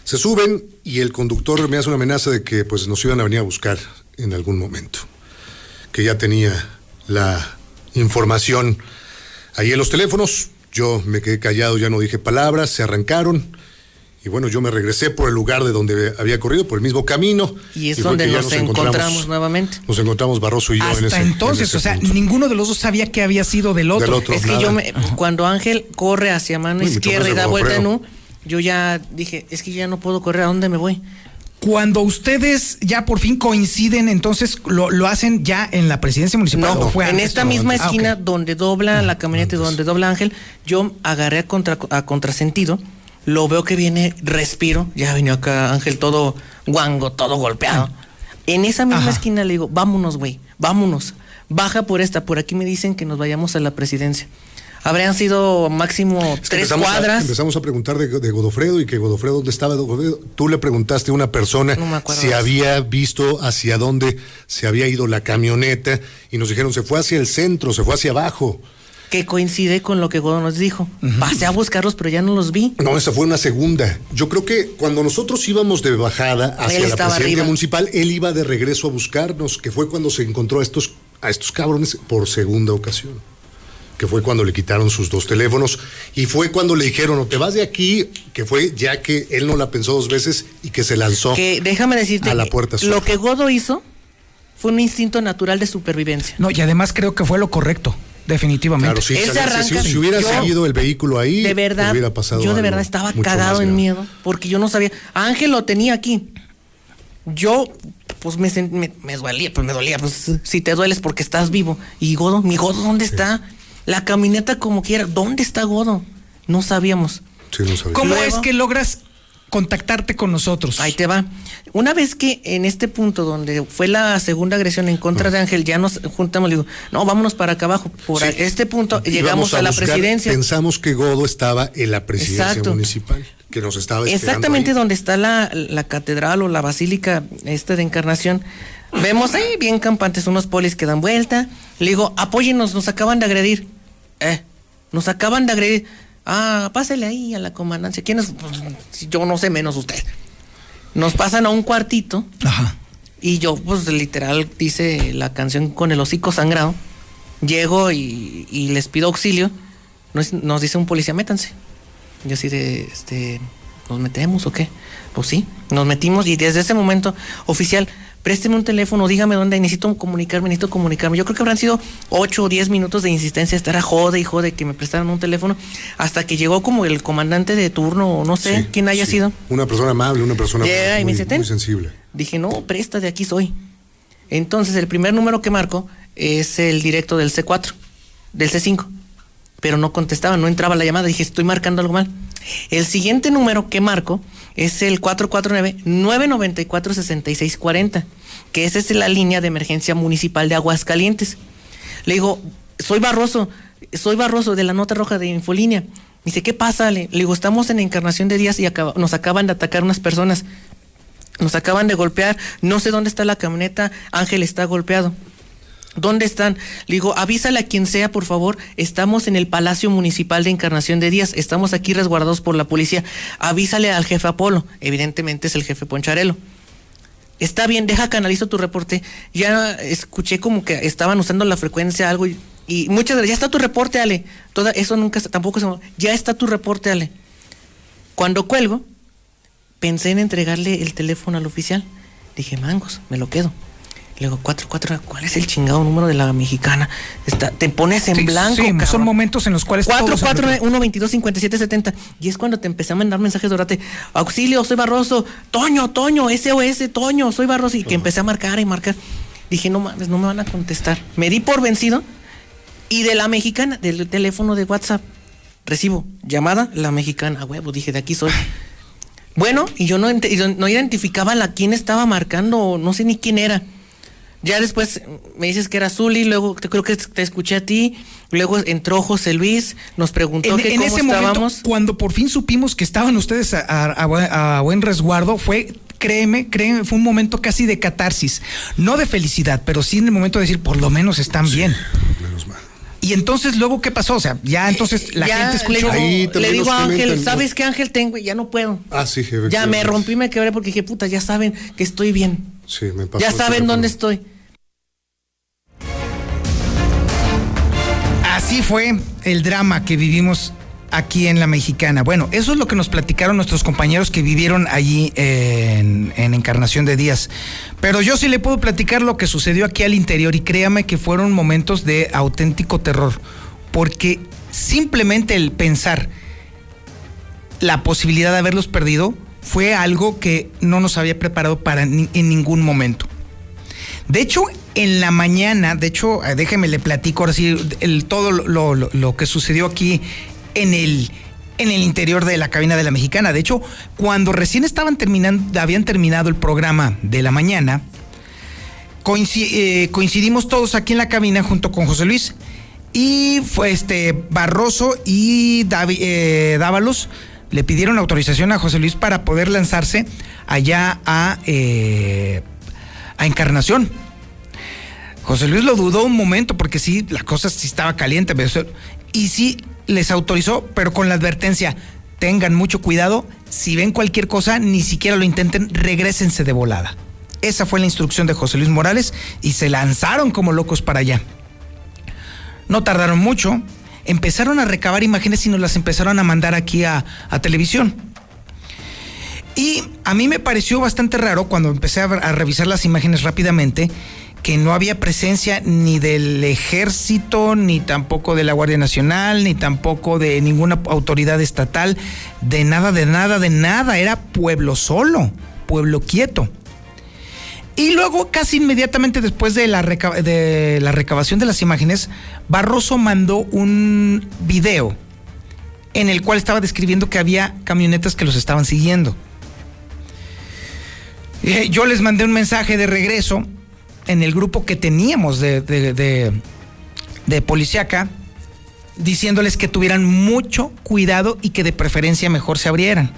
Se suben y el conductor me hace una amenaza de que pues nos iban a venir a buscar en algún momento, que ya tenía la información ahí en los teléfonos. Yo me quedé callado, ya no dije palabras, se arrancaron. Y bueno, yo me regresé por el lugar de donde había corrido, por el mismo camino. Y es donde nos, encontramos, nuevamente. Nos encontramos Barroso y yo en Hasta ese en entonces, ese o sea, punto. ninguno de los dos sabía que había sido del otro. Del otro. Es que yo me, cuando Ángel corre hacia mano Uy, izquierda y da vuelta en. U, yo ya dije, es que ya no puedo correr, ¿a dónde me voy? Cuando ustedes ya por fin coinciden, entonces lo, lo hacen ya en la presidencia municipal. No, ¿o fue en antes? esta No, misma antes. Ah, esquina donde dobla la camioneta y donde dobla Ángel, yo agarré a, contra, a contrasentido, lo veo que viene, respiro, ya vino acá Ángel todo guango, todo golpeado. En esa misma Ajá. esquina le digo, vámonos, güey, vámonos, baja por esta, por aquí me dicen que nos vayamos a la presidencia. Habrían sido máximo Es que tres empezamos a- cuadras. empezamos a preguntar de, de Godofredo y que Godofredo, ¿dónde estaba Godofredo? Tú le preguntaste a una persona No si había visto hacia dónde se había ido la camioneta y nos dijeron, se fue hacia el centro, se fue hacia abajo. Que coincide con lo que Godo nos dijo. Pasé a buscarlos, pero ya no los vi. No, esa fue una segunda. Yo creo que cuando nosotros íbamos de bajada hacia la presidencia arriba. municipal, él iba de regreso a buscarnos, que fue cuando se encontró a estos, a estos cabrones por segunda ocasión. Que fue cuando le quitaron sus dos teléfonos. Y fue cuando le dijeron, o te vas de aquí, que fue ya que él no la pensó dos veces y que se lanzó. Que déjame decirte, A la puerta lo que Godo hizo fue un instinto natural de supervivencia. No, y además creo que fue lo correcto, definitivamente. Claro, Él si, se hubiera- arranca. si- si hubiera Yo- seguido el vehículo ahí, De verdad, hubiera pasado yo de verdad estaba cagado en miedo, porque yo no sabía. Ángel lo tenía aquí. Yo pues me, me, me, dolía, pues me dolía, pues si te dueles porque estás vivo. Y Godo, mi Godo, ¿dónde está? La camioneta como quiera, ¿dónde está Godo? No sabíamos. Sí, no sabíamos. ¿Cómo es que logras contactarte con nosotros? Ahí te va. Una vez que en este punto donde fue la segunda agresión en contra de Ángel, ya nos juntamos, le digo, no, vámonos para acá abajo. Por este punto llegamos a, la presidencia. Pensamos que Godo estaba en la presidencia municipal, que nos estaba Exactamente donde está la, la, catedral o la basílica esta de Encarnación. Vemos ahí bien campantes unos polis que dan vuelta. Le digo, apóyenos, nos acaban de agredir. Eh, nos acaban de agredir. Ah, pásele ahí a la comandancia. ¿Quién es? Pues, yo no sé menos usted. Nos pasan a un cuartito. Ajá. Y yo, pues literal, dice la canción con el hocico sangrado. Llego y, les pido auxilio. Nos, dice un policía, métanse. Yo así de, este, ¿nos metemos o qué? Pues sí, nos metimos y desde ese momento, oficial, présteme un teléfono, dígame dónde, necesito comunicarme, necesito comunicarme. Yo creo que habrán sido 8 o 10 minutos de insistencia, estar a jode y jode que me prestaran un teléfono, hasta que llegó como el comandante de turno, o no sé quién haya sido. Una persona amable, una persona muy, sensible. Dije, no, presta, de aquí soy. Entonces, el primer número que marco es el directo del C4, del C5, pero no contestaba, no entraba la llamada, dije, estoy marcando algo mal. El siguiente número que marco es el 449-994-6640, que esa es la línea de emergencia municipal de Aguascalientes. Le digo, soy Barroso, soy Barroso de la nota roja de Infolínea. Me dice, ¿qué pasa? Le, digo, estamos en Encarnación de Díaz y nos acaban de atacar unas personas. Nos acaban de golpear, no sé dónde está la camioneta, Ángel está golpeado. ¿Dónde están? Le digo, avísale a quien sea, por favor. Estamos en el Palacio Municipal de Encarnación de Díaz. Estamos aquí resguardados por la policía. Avísale al jefe Apolo. Evidentemente es el jefe Poncharelo. Está bien, deja canalizo tu reporte. Ya escuché como que estaban usando la frecuencia, algo. Y, muchas gracias. Ya está tu reporte, Ale. Toda, eso nunca, tampoco se. Ya está tu reporte, Ale. Cuando cuelgo, pensé en entregarle el teléfono al oficial. Dije, mangos, me lo quedo. Le digo, 4, 4, ¿cuál es el chingado número de la mexicana? Está, te pones en blanco. Sí, son momentos en los cuales. 4, 4, 1, 22, 57, 70. Y es cuando te empecé a mandar mensajes durante auxilio, soy Barroso, Toño, Toño, SOS, Toño, soy Barroso. Y que empecé a marcar y marcar. Dije, no mames, no me van a contestar. Me di por vencido. Y de la mexicana, del teléfono de WhatsApp, recibo llamada, la mexicana, huevo, dije, de aquí soy. Bueno, y yo no, no identificaba a la quién estaba marcando, no sé ni quién era. Ya después me dices que era Zuli, luego te, creo que te escuché a ti, luego entró José Luis, nos preguntó en, que en ese Momento, cuando por fin supimos que estaban ustedes a, buen resguardo, fue créeme, créeme, fue un momento casi de catarsis, no de felicidad, pero sí en el momento de decir, por lo menos están bien. Menos mal. Y entonces luego qué pasó, o sea, ya entonces la gente escuchó. Le digo, a Ángel, ¿sabes qué Ángel tengo? Ya no puedo. Ah, sí, Ya me rompí, me quebré porque dije, puta, ya saben que estoy bien. Sí, me pasó. Ya saben dónde estoy. Así fue el drama que vivimos aquí en la mexicana. Bueno, eso es lo que nos platicaron nuestros compañeros que vivieron allí en, Encarnación de Díaz. Pero yo sí le puedo platicar lo que sucedió aquí al interior y créame que fueron momentos de auténtico terror, porque simplemente el pensar la posibilidad de haberlos perdido fue algo que no nos había preparado para en ningún momento. De hecho, en la mañana, de hecho, eh, déjeme le platico el, todo lo, que sucedió aquí en el, en el interior de la cabina de la mexicana. De hecho, cuando recién estaban terminando, habían terminado el programa de la mañana, eh, coincidimos todos aquí en la cabina junto con José Luis y fue este Barroso y eh, Dávalos le pidieron autorización a José Luis para poder lanzarse allá a, Encarnación José Luis lo dudó un momento porque sí, la cosa sí estaba caliente. Y sí les autorizó, pero con la advertencia, tengan mucho cuidado, si ven cualquier cosa, ni siquiera lo intenten, regresense de volada. Esa fue la instrucción de José Luis Morales y se lanzaron como locos para allá. No tardaron mucho, empezaron a recabar imágenes y nos las empezaron a mandar aquí a, a televisión. Y a mí me pareció bastante raro cuando empecé a, revisar las imágenes rápidamente que no había presencia ni del ejército, ni tampoco de la Guardia Nacional, ni tampoco de ninguna autoridad estatal, de nada, de nada, de nada, era pueblo solo, pueblo quieto. Y luego, casi inmediatamente después de la, de la recabación de las imágenes, Barroso mandó un video en el cual estaba describiendo que había camionetas que los estaban siguiendo. Eh, yo les mandé un mensaje de regreso en el grupo que teníamos de, de, de, diciéndoles que tuvieran mucho cuidado y que de preferencia mejor se abrieran.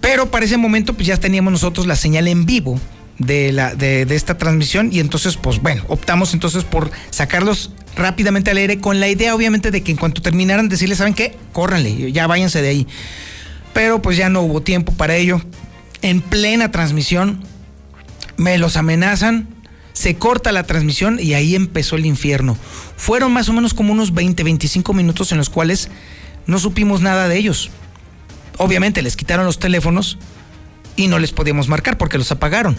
Pero para ese momento pues ya teníamos nosotros la señal en vivo de, la, de, de, esta transmisión y entonces pues bueno, optamos entonces por sacarlos rápidamente al aire con la idea obviamente de que en cuanto terminaran decirles, ¿saben qué? Córranle, ya váyanse de ahí. Pero pues ya no hubo tiempo para ello. En plena transmisión me los amenazan, se corta la transmisión y ahí empezó el infierno. Fueron más o menos como unos 20, 25 minutos en los cuales no supimos nada de ellos. Obviamente les quitaron los teléfonos y no les podíamos marcar porque los apagaron.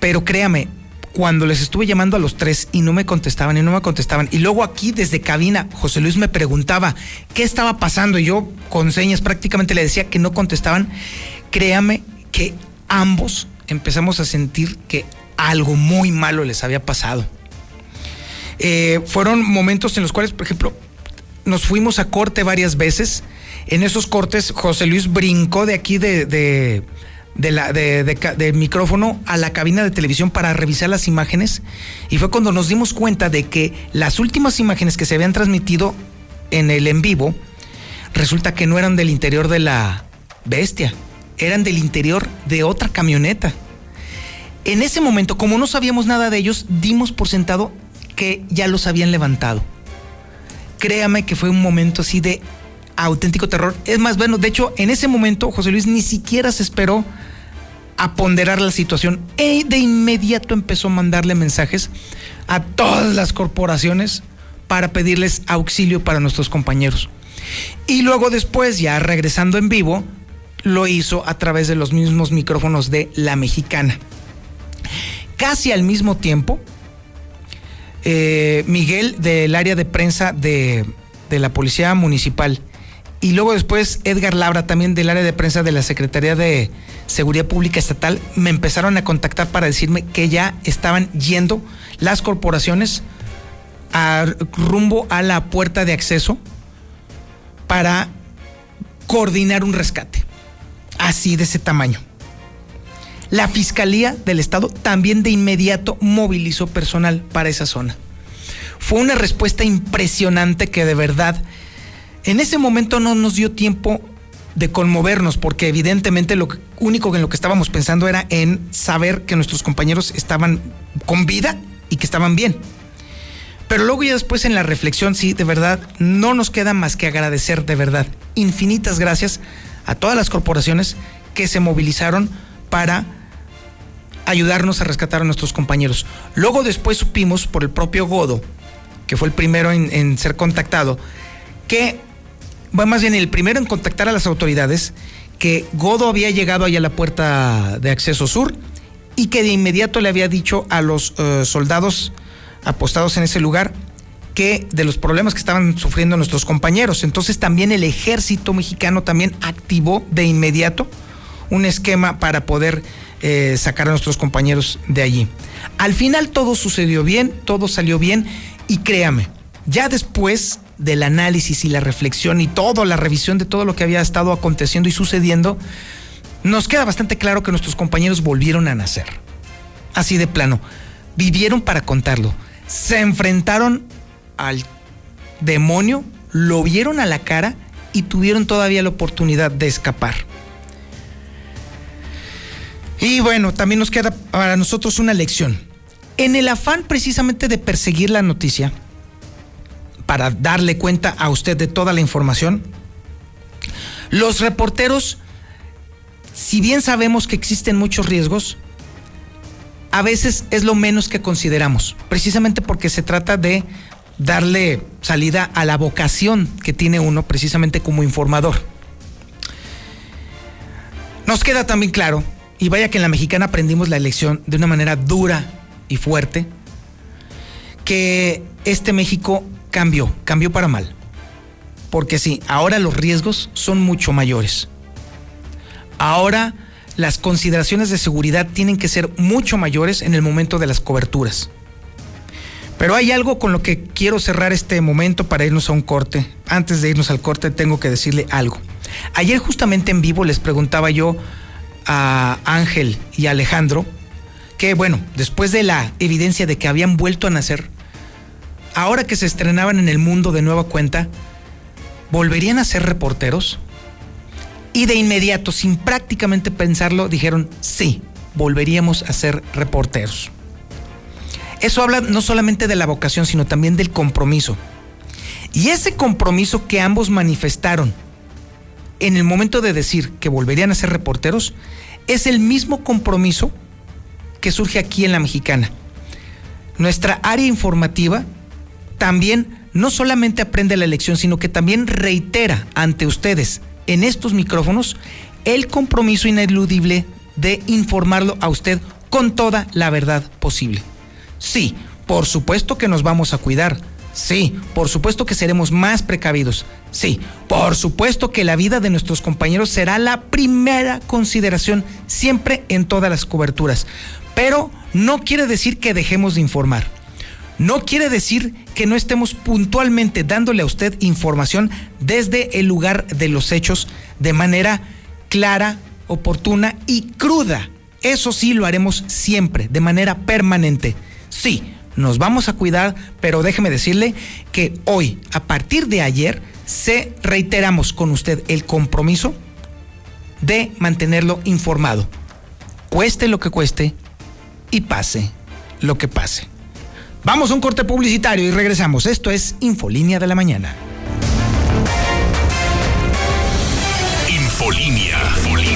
Pero créame, cuando les estuve llamando a los tres y no me contestaban y no me contestaban, y luego aquí desde cabina José Luis me preguntaba qué estaba pasando y yo con señas prácticamente le decía que no contestaban, créame que ambos empezamos a sentir que algo muy malo les había pasado. Eh, fueron momentos en los cuales, por ejemplo, nos fuimos a corte varias veces. En esos cortes, José Luis brincó de aquí de, de, de la, de, de, micrófono a la cabina de televisión para revisar las imágenes. Y fue cuando nos dimos cuenta de que las últimas imágenes que se habían transmitido en el en vivo, resulta que no eran del interior de la bestia, eran del interior de otra camioneta. En ese momento, como no sabíamos nada de ellos, dimos por sentado que ya los habían levantado. Créame que fue un momento así de auténtico terror. Es más, bueno, de hecho, en ese momento José Luis ni siquiera se esperó a ponderar la situación. E de inmediato empezó a mandarle mensajes a todas las corporaciones para pedirles auxilio para nuestros compañeros. Y luego después, ya regresando en vivo, lo hizo a través de los mismos micrófonos de La Mexicana. Casi al mismo tiempo, eh, Miguel del área de prensa de, de, la Policía Municipal y luego después Edgar Labra también del área de prensa de la Secretaría de Seguridad Pública Estatal me empezaron a contactar para decirme que ya estaban yendo las corporaciones a, rumbo a la puerta de acceso para coordinar un rescate así de ese tamaño. La Fiscalía del Estado también de inmediato movilizó personal para esa zona. Fue una respuesta impresionante que de verdad en ese momento no nos dio tiempo de conmovernos porque evidentemente lo único en lo que estábamos pensando era en saber que nuestros compañeros estaban con vida y que estaban bien. Pero luego ya después en la reflexión, sí, de verdad, no nos queda más que agradecer de verdad infinitas gracias a todas las corporaciones que se movilizaron para ayudarnos a rescatar a nuestros compañeros. Luego después supimos por el propio Godo, que fue el primero en, ser contactado, que, más bien el primero en contactar a las autoridades, que Godo había llegado ahí a la puerta de acceso sur y que de inmediato le había dicho a los uh, soldados apostados en ese lugar que de los problemas que estaban sufriendo nuestros compañeros. Entonces también el ejército mexicano también activó de inmediato un esquema para poder eh, sacar a nuestros compañeros de allí. Al final todo sucedió bien, todo salió bien y créame, ya después del análisis y la reflexión y toda la revisión de todo lo que había estado aconteciendo y sucediendo, nos queda bastante claro que nuestros compañeros volvieron a nacer. Así de plano, vivieron para contarlo, se enfrentaron al demonio, lo vieron a la cara y tuvieron todavía la oportunidad de escapar. Y bueno, también nos queda para nosotros una lección. En el afán precisamente de perseguir la noticia, para darle cuenta a usted de toda la información, los reporteros, si bien sabemos que existen muchos riesgos, a veces es lo menos que consideramos, precisamente porque se trata de darle salida a la vocación que tiene uno precisamente como informador. Nos queda también claro, y vaya que en la mexicana aprendimos la elección de una manera dura y fuerte, que este México cambió, cambió para mal. Porque sí, ahora los riesgos son mucho mayores. Ahora las consideraciones de seguridad tienen que ser mucho mayores en el momento de las coberturas. Pero hay algo con lo que quiero cerrar este momento para irnos a un corte. Antes de irnos al corte tengo que decirle algo. Ayer justamente en vivo les preguntaba yo a Ángel y a Alejandro que, bueno, después de la evidencia de que habían vuelto a nacer, ahora que se estrenaban en el mundo de nueva cuenta, ¿volverían a ser reporteros? Y de inmediato, sin prácticamente pensarlo, dijeron, sí, volveríamos a ser reporteros. Eso habla no solamente de la vocación, sino también del compromiso. Y ese compromiso que ambos manifestaron en el momento de decir que volverían a ser reporteros, es el mismo compromiso que surge aquí en la mexicana. Nuestra área informativa también no solamente aprende la elección, sino que también reitera ante ustedes en estos micrófonos el compromiso ineludible de informarlo a usted con toda la verdad posible. Sí, por supuesto que nos vamos a cuidar. Sí, por supuesto que seremos más precavidos. Sí, por supuesto que la vida de nuestros compañeros será la primera consideración siempre en todas las coberturas. Pero no quiere decir que dejemos de informar. No quiere decir que no estemos puntualmente dándole a usted información desde el lugar de los hechos de manera clara, oportuna y cruda. Eso sí lo haremos siempre, de manera permanente. Sí, nos vamos a cuidar, pero déjeme decirle que hoy, a partir de ayer, se reiteramos con usted el compromiso de mantenerlo informado. Cueste lo que cueste y pase lo que pase. Vamos a un corte publicitario y regresamos. Esto es Infolínea de la Mañana. Infolínea. Infolínea.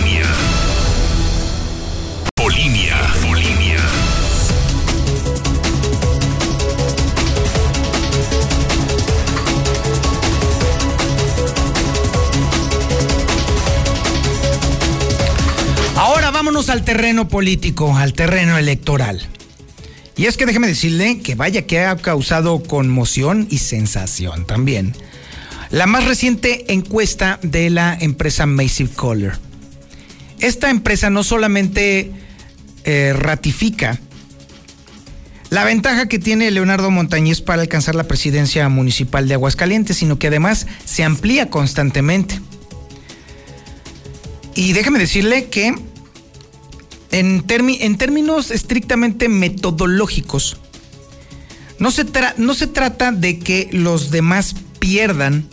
Al terreno político, al terreno electoral. Y es que déjeme decirle que vaya que ha causado conmoción y sensación también. La más reciente encuesta de la empresa Massive Caller. Esta empresa no solamente eh, ratifica la ventaja que tiene Leonardo Montañez para alcanzar la presidencia municipal de Aguascalientes, sino que además se amplía constantemente. Y déjeme decirle que en, en términos estrictamente metodológicos, no se, no se trata de que los demás pierdan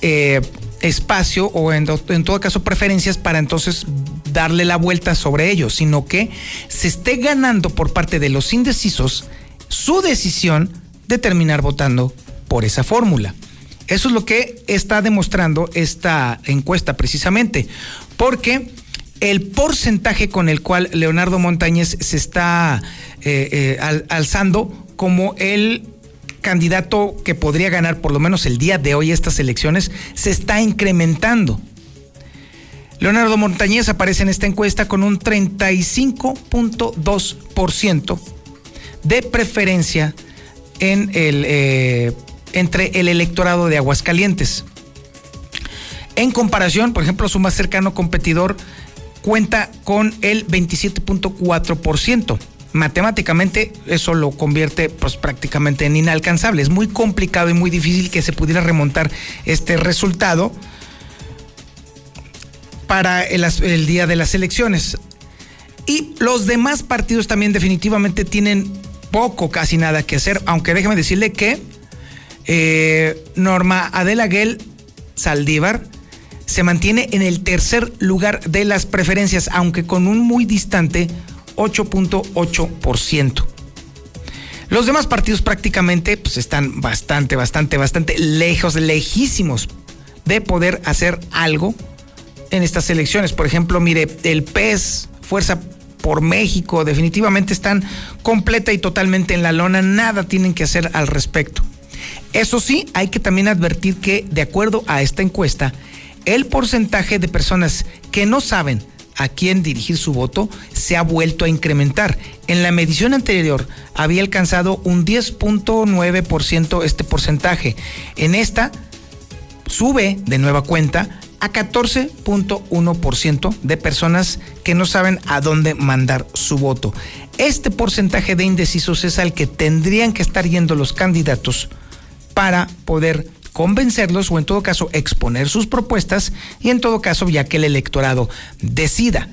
eh, espacio o en, en, todo caso preferencias para entonces darle la vuelta sobre ellos, sino que se esté ganando por parte de los indecisos su decisión de terminar votando por esa fórmula. Eso es lo que está demostrando esta encuesta precisamente, porque el porcentaje con el cual Leonardo Montañez se está eh, eh, alzando como el candidato que podría ganar por lo menos el día de hoy estas elecciones se está incrementando. Leonardo Montañez aparece en esta encuesta con un 35.2% de preferencia en el eh, entre el electorado de Aguascalientes. En comparación, por ejemplo, su más cercano competidor cuenta con el 27.4%. Matemáticamente eso lo convierte pues, prácticamente en inalcanzable. Es muy complicado y muy difícil que se pudiera remontar este resultado para el, día de las elecciones. Y los demás partidos también definitivamente tienen poco, casi nada que hacer, aunque déjeme decirle que eh, Norma Adela Guel Saldívar se mantiene en el tercer lugar de las preferencias, aunque con un muy distante 8.8%. Los demás partidos prácticamente pues, están bastante, bastante, bastante lejos, lejísimos de poder hacer algo en estas elecciones. Por ejemplo, mire, el PES, Fuerza por México, definitivamente están completa y totalmente en la lona, nada tienen que hacer al respecto. Eso sí, hay que también advertir que, de acuerdo a esta encuesta, el porcentaje de personas que no saben a quién dirigir su voto se ha vuelto a incrementar. En la medición anterior había alcanzado un 10.9% este porcentaje. En esta sube de nueva cuenta a 14.1% de personas que no saben a dónde mandar su voto. Este porcentaje de indecisos es al que tendrían que estar yendo los candidatos para poder convencerlos o en todo caso exponer sus propuestas y en todo caso ya que el electorado decida.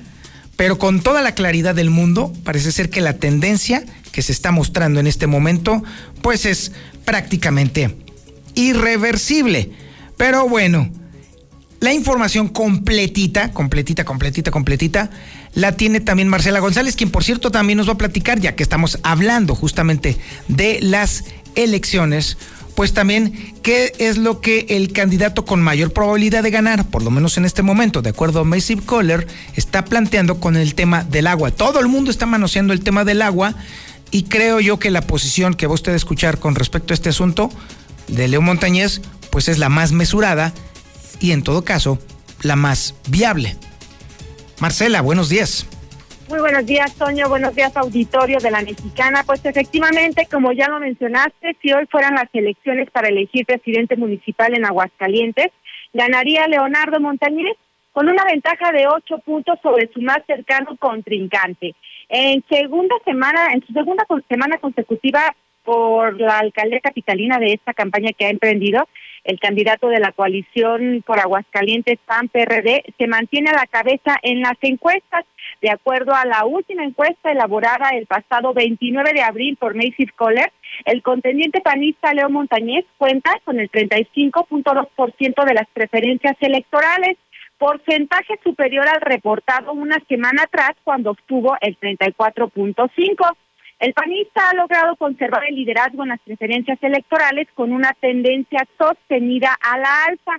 Pero con toda la claridad del mundo, parece ser que la tendencia que se está mostrando en este momento, pues es prácticamente irreversible. Pero bueno, la información completita, completita, completita, completita, la tiene también Marcela González, quien por cierto también nos va a platicar, ya que estamos hablando justamente de las elecciones, pues también qué es lo que el candidato con mayor probabilidad de ganar, por lo menos en este momento, de acuerdo a Massive Caller, está planteando con el tema del agua. Todo el mundo está manoseando el tema del agua y creo yo que la posición que va usted a escuchar con respecto a este asunto de Leo Montañez, pues es la más mesurada y en todo caso la más viable. Marcela, buenos días. Muy buenos días, Toño. Buenos días, auditorio de la Mexicana. Pues efectivamente, como ya lo mencionaste, si hoy fueran las elecciones para elegir presidente municipal en Aguascalientes, ganaría Leonardo Montañez con una ventaja de ocho puntos sobre su más cercano contrincante. En segunda semana, en su segunda semana consecutiva por la alcaldía capitalina de esta campaña que ha emprendido, el candidato de la coalición por Aguascalientes PAN PRD se mantiene a la cabeza en las encuestas. De acuerdo a la última encuesta elaborada el pasado 29 de abril por Macy's Coller, el contendiente panista Leo Montañez cuenta con el 35.2% de las preferencias electorales, porcentaje superior al reportado una semana atrás cuando obtuvo el 34.5%. El panista ha logrado conservar el liderazgo en las preferencias electorales con una tendencia sostenida a la alza.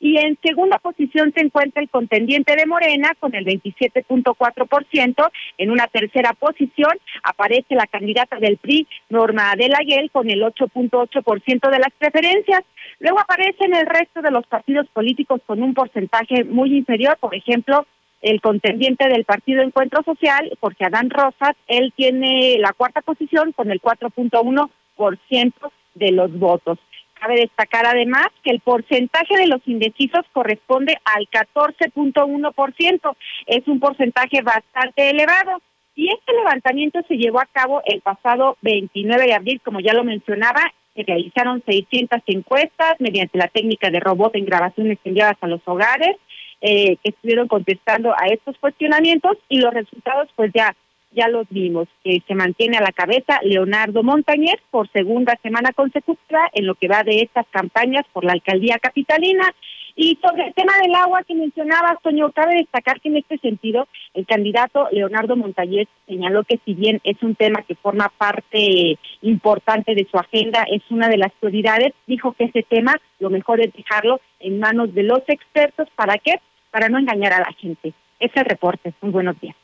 Y en segunda posición se encuentra el contendiente de Morena con el 27.4%. En una tercera posición aparece la candidata del PRI, Norma Adela Guel, con el 8.8% de las preferencias. Luego aparecen el resto de los partidos políticos con un porcentaje muy inferior, por ejemplo, el contendiente del Partido Encuentro Social, porque Adán Rosas, él tiene la cuarta posición con el 4.1% de los votos. Cabe destacar además que el porcentaje de los indecisos corresponde al 14.1%. Es un porcentaje bastante elevado. Y este levantamiento se llevó a cabo el pasado 29 de abril, como ya lo mencionaba, se realizaron 600 encuestas mediante la técnica de robot en grabaciones enviadas a los hogares eh, que estuvieron contestando a estos cuestionamientos y los resultados pues ya ya los vimos, que se mantiene a la cabeza Leonardo Montañez por segunda semana consecutiva en lo que va de estas campañas por la alcaldía capitalina. Y sobre el tema del agua que mencionaba, Toño, cabe destacar que en este sentido el candidato Leonardo Montañez señaló que si bien es un tema que forma parte importante de su agenda, es una de las prioridades, dijo que ese tema lo mejor es dejarlo en manos de los expertos. ¿Para qué? para no engañar a la gente. Ese reporte. Muy buenos días.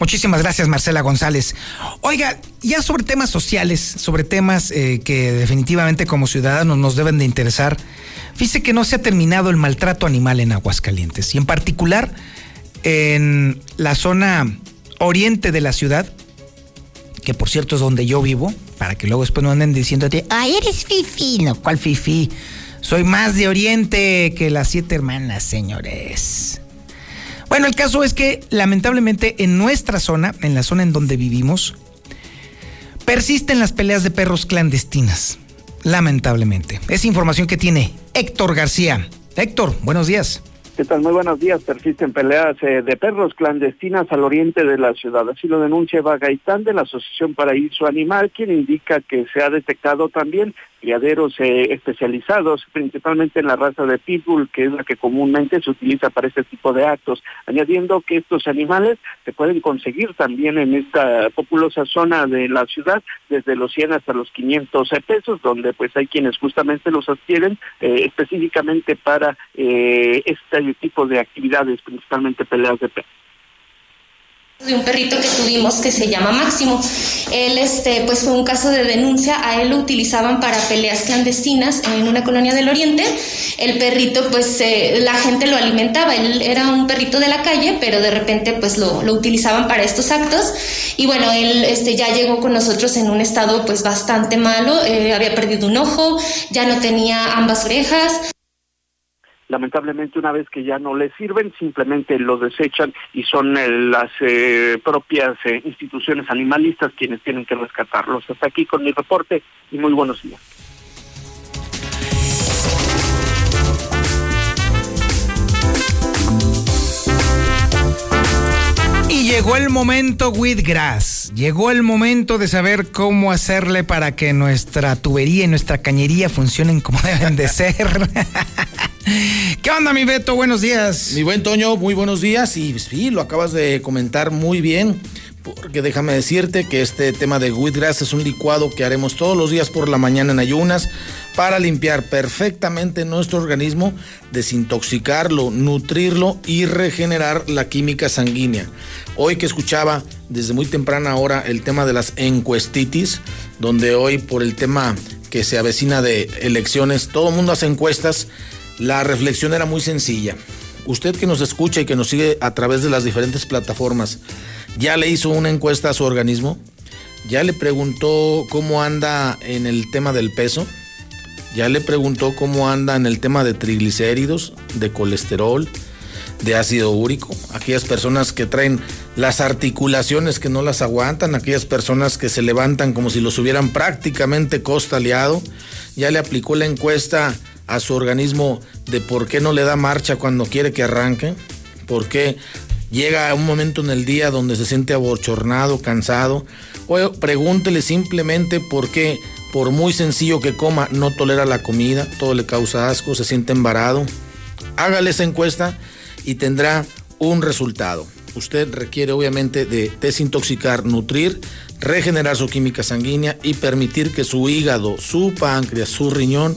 Muchísimas gracias, Marcela González. Oiga, ya sobre temas sociales, sobre temas eh, que definitivamente como ciudadanos nos deben de interesar, fíjese que no se ha terminado el maltrato animal en Aguascalientes y en particular en la zona oriente de la ciudad, que por cierto es donde yo vivo, para que luego después no anden diciéndote, ay, eres fifi, no, ¿cuál fifi? Soy más de Oriente que las siete hermanas, señores. Bueno, el caso es que lamentablemente en nuestra zona, en la zona en donde vivimos, persisten las peleas de perros clandestinas. Lamentablemente. Es información que tiene Héctor García. Héctor, buenos días. ¿Qué tal? Muy buenos días. Persisten peleas eh, de perros clandestinas al oriente de la ciudad. Así lo denuncia Eva Gaitán de la Asociación Paraíso Animal, quien indica que se ha detectado también criaderos eh, especializados, principalmente en la raza de Pitbull, que es la que comúnmente se utiliza para este tipo de actos, añadiendo que estos animales se pueden conseguir también en esta populosa zona de la ciudad, desde los 100 hasta los 500 pesos, donde pues hay quienes justamente los adquieren eh, específicamente para eh, este tipo de actividades, principalmente peleas de perros de un perrito que tuvimos que se llama Máximo. Él, este, pues fue un caso de denuncia, a él lo utilizaban para peleas clandestinas en una colonia del Oriente. El perrito, pues la gente lo alimentaba, él era un perrito de la calle, pero de repente pues lo, lo utilizaban para estos actos. Y bueno, él este, ya llegó con nosotros en un estado pues bastante malo, eh, había perdido un ojo, ya no tenía ambas orejas. Lamentablemente una vez que ya no les sirven, simplemente los desechan y son eh, las eh, propias eh, instituciones animalistas quienes tienen que rescatarlos. Hasta aquí con mi reporte y muy buenos días. Llegó el momento, Whitgrass. Llegó el momento de saber cómo hacerle para que nuestra tubería y nuestra cañería funcionen como deben de ser. ¿Qué onda, mi Beto? Buenos días. Mi buen Toño, muy buenos días. Y sí, lo acabas de comentar muy bien. Porque déjame decirte que este tema de Wheatgrass es un licuado que haremos todos los días por la mañana en ayunas para limpiar perfectamente nuestro organismo, desintoxicarlo, nutrirlo y regenerar la química sanguínea. Hoy que escuchaba desde muy temprana hora el tema de las encuestitis, donde hoy por el tema que se avecina de elecciones, todo el mundo hace encuestas, la reflexión era muy sencilla. Usted que nos escucha y que nos sigue a través de las diferentes plataformas, ¿ya le hizo una encuesta a su organismo? ¿Ya le preguntó cómo anda en el tema del peso? ¿Ya le preguntó cómo anda en el tema de triglicéridos, de colesterol, de ácido úrico? Aquellas personas que traen las articulaciones que no las aguantan, aquellas personas que se levantan como si los hubieran prácticamente costaleado. ¿Ya le aplicó la encuesta a su organismo de por qué no le da marcha cuando quiere que arranque? ¿Por qué llega a un momento en el día donde se siente abochornado, cansado? O pregúntele simplemente por qué, por muy sencillo que coma, no tolera la comida, todo le causa asco, se siente embarado. Hágale esa encuesta y tendrá un resultado. Usted requiere obviamente de desintoxicar, nutrir, regenerar su química sanguínea y permitir que su hígado, su páncreas, su riñón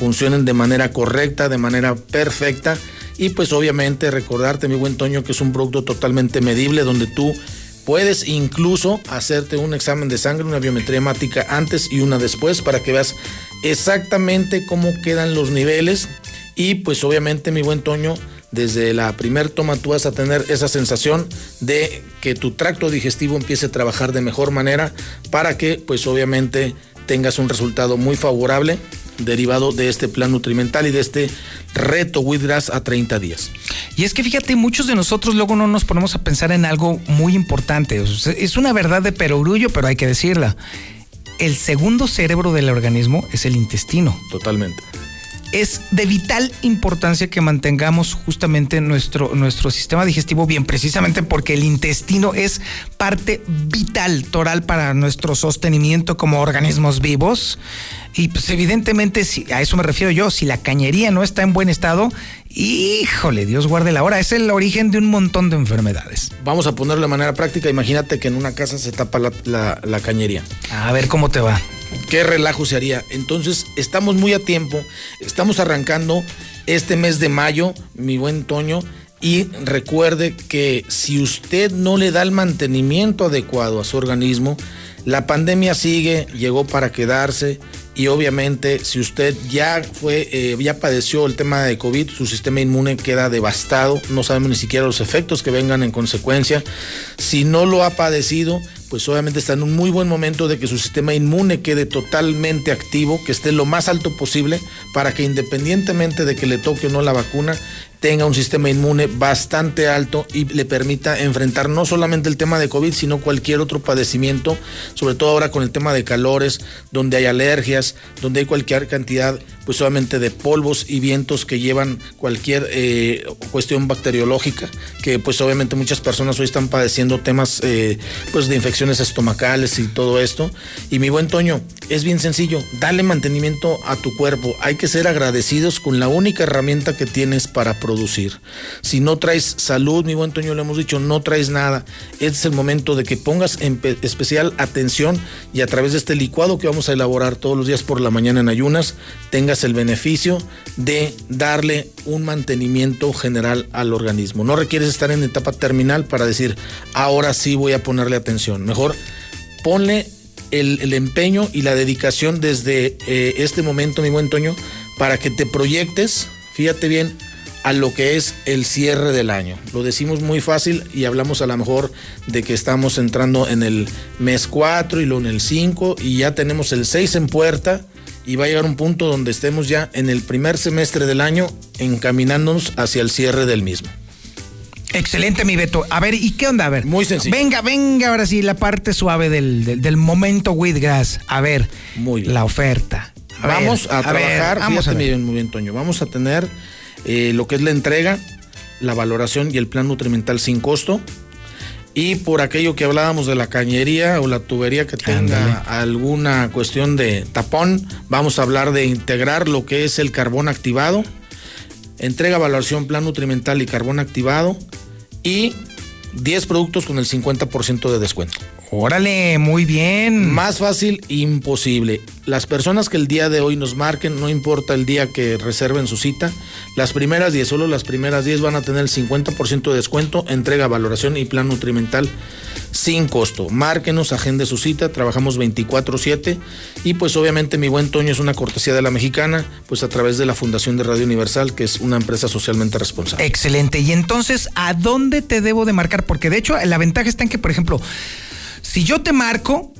funcionen de manera correcta, de manera perfecta. Y pues obviamente recordarte, mi buen Toño, que es un producto totalmente medible donde tú puedes incluso hacerte un examen de sangre, una biometría hemática antes y una después para que veas exactamente cómo quedan los niveles. Y pues obviamente, mi buen Toño, desde la primer toma tú vas a tener esa sensación de que tu tracto digestivo empiece a trabajar de mejor manera para que pues obviamente tengas un resultado muy favorable derivado de este plan nutrimental y de este reto Withgrass a 30 días. Y es que fíjate, muchos de nosotros luego no nos ponemos a pensar en algo muy importante. es una verdad de perogrullo, pero hay que decirla. El segundo cerebro del organismo es el intestino. Totalmente es de vital importancia que mantengamos justamente nuestro, nuestro sistema digestivo bien, precisamente porque el intestino es parte vital, toral para nuestro sostenimiento como organismos vivos. Y pues evidentemente, si, a eso me refiero yo, si la cañería no está en buen estado, híjole, Dios guarde la hora, es el origen de un montón de enfermedades. Vamos a ponerlo de manera práctica, imagínate que en una casa se tapa la, la cañería. A ver cómo te va qué relajo se haría. Entonces, estamos muy a tiempo, estamos arrancando este mes de mayo, mi buen Toño, y recuerde que si usted no le da el mantenimiento adecuado a su organismo, la pandemia sigue, llegó para quedarse y obviamente si usted ya fue, eh, ya padeció el tema de COVID, su sistema inmune queda devastado, no sabemos ni siquiera los efectos que vengan en consecuencia. Si no lo ha padecido, pues obviamente está en un muy buen momento de que su sistema inmune quede totalmente activo, que esté lo más alto posible, para que independientemente de que le toque o no la vacuna, tenga un sistema inmune bastante alto y le permita enfrentar no solamente el tema de COVID, sino cualquier otro padecimiento, sobre todo ahora con el tema de calores, donde hay alergias, donde hay cualquier cantidad, pues solamente de polvos y vientos que llevan cualquier eh, cuestión bacteriológica, que pues obviamente muchas personas hoy están padeciendo temas eh, pues de infecciones estomacales y todo esto. Y mi buen Toño, es bien sencillo, dale mantenimiento a tu cuerpo, hay que ser agradecidos con la única herramienta que tienes para producir. Si no traes salud, mi buen Toño, le hemos dicho, no traes nada. Este es el momento de que pongas en especial atención y a través de este licuado que vamos a elaborar todos los días por la mañana en ayunas, tengas el beneficio de darle un mantenimiento general al organismo. No requieres estar en etapa terminal para decir, ahora sí voy a ponerle atención. Mejor ponle el, empeño y la dedicación desde eh, este momento, mi buen Toño, para que te proyectes, fíjate bien, a lo que es el cierre del año. Lo decimos muy fácil y hablamos a lo mejor de que estamos entrando en el mes 4 y luego en el 5 y ya tenemos el 6 en puerta y va a llegar un punto donde estemos ya en el primer semestre del año encaminándonos hacia el cierre del mismo. Excelente, mi Beto. A ver, ¿y qué onda? A ver. Muy sencillo. Venga, venga, ahora sí, la parte suave del, del, momento Wheatgrass. A ver, Muy bien. la oferta. vamos a, trabajar, vamos a ver. muy bien, Toño. Vamos a tener eh, lo que es la entrega, la valoración y el plan nutrimental sin costo. Y por aquello que hablábamos de la cañería o la tubería que tenga alguna cuestión de tapón, vamos a hablar de integrar lo que es el carbón activado, entrega, valoración, plan nutrimental y carbón activado y 10 productos con el 50% de descuento. Órale, muy bien. Más fácil, imposible. Las personas que el día de hoy nos marquen, no importa el día que reserven su cita, las primeras 10, solo las primeras 10 van a tener el 50% de descuento, entrega, valoración y plan nutrimental sin costo. Márquenos, agende su cita, trabajamos 24/7 y pues obviamente mi buen Toño es una cortesía de la mexicana, pues a través de la Fundación de Radio Universal, que es una empresa socialmente responsable. Excelente. Y entonces, ¿a dónde te debo de marcar? Porque de hecho la ventaja está en que, por ejemplo, si yo te marco,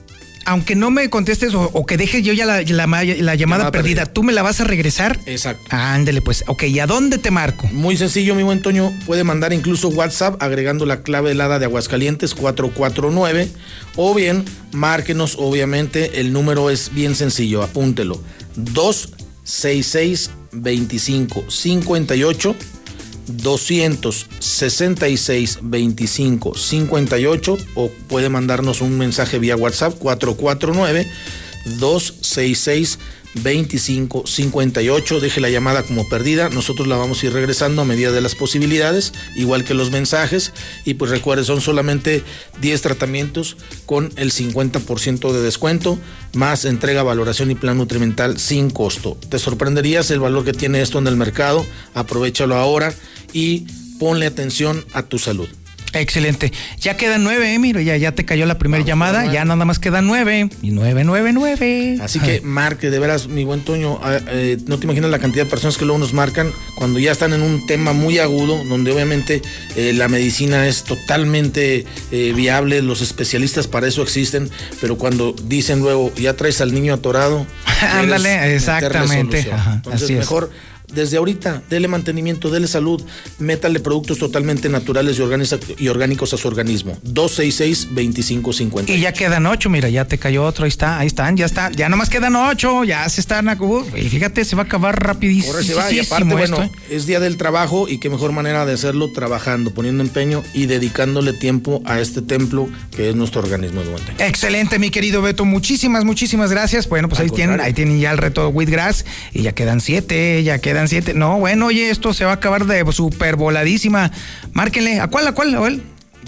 aunque no me contestes o, que dejes yo ya la, llamada, perdida, ¿tú me la vas a regresar? Exacto. ándele, pues. Ok, ¿y a dónde te marco? Muy sencillo, mi buen Toño. Puede mandar incluso WhatsApp agregando la clave helada de Aguascalientes 449 o bien márquenos, obviamente, el número es bien sencillo, apúntelo. 266 25 58 266 25 58 o puede mandarnos un mensaje vía WhatsApp 449 266 25 58. Deje la llamada como perdida. Nosotros la vamos a ir regresando a medida de las posibilidades, igual que los mensajes. Y pues recuerde, son solamente 10 tratamientos con el 50% de descuento, más entrega, valoración y plan nutrimental sin costo. Te sorprenderías el valor que tiene esto en el mercado. Aprovechalo ahora y ponle atención a tu salud. Excelente. Ya quedan nueve, eh, ya, ya te cayó la primera llamada, ya nada más quedan nueve. Y nueve, nueve, nueve. Así que marque, de veras, mi buen Toño, ah, eh, no te imaginas la cantidad de personas que luego nos marcan cuando ya están en un tema muy agudo, donde obviamente eh, la medicina es totalmente eh, viable, los especialistas para eso existen, pero cuando dicen luego, ya traes al niño atorado. Ándale, exactamente. Entonces, mejor desde ahorita, dele mantenimiento, dele salud, métale productos totalmente naturales y, orgánicos a su organismo. 266-2550. Y ya quedan ocho, mira, ya te cayó otro, ahí está, ahí están, ya está, ya nomás quedan ocho, ya se están, y fíjate, se va a acabar rapidísimo. se va, y aparte, bueno, ¿eh? es día del trabajo y qué mejor manera de hacerlo trabajando, poniendo empeño y dedicándole tiempo a este templo que es nuestro organismo de Excelente, mi querido Beto, muchísimas, muchísimas gracias. Bueno, pues ahí tienen, ahí tienen ya el reto Wheatgrass y ya quedan siete, ya quedan siete. No, bueno, oye, esto se va a acabar de super voladísima. Márquenle. ¿A cuál, a cuál, a cuál?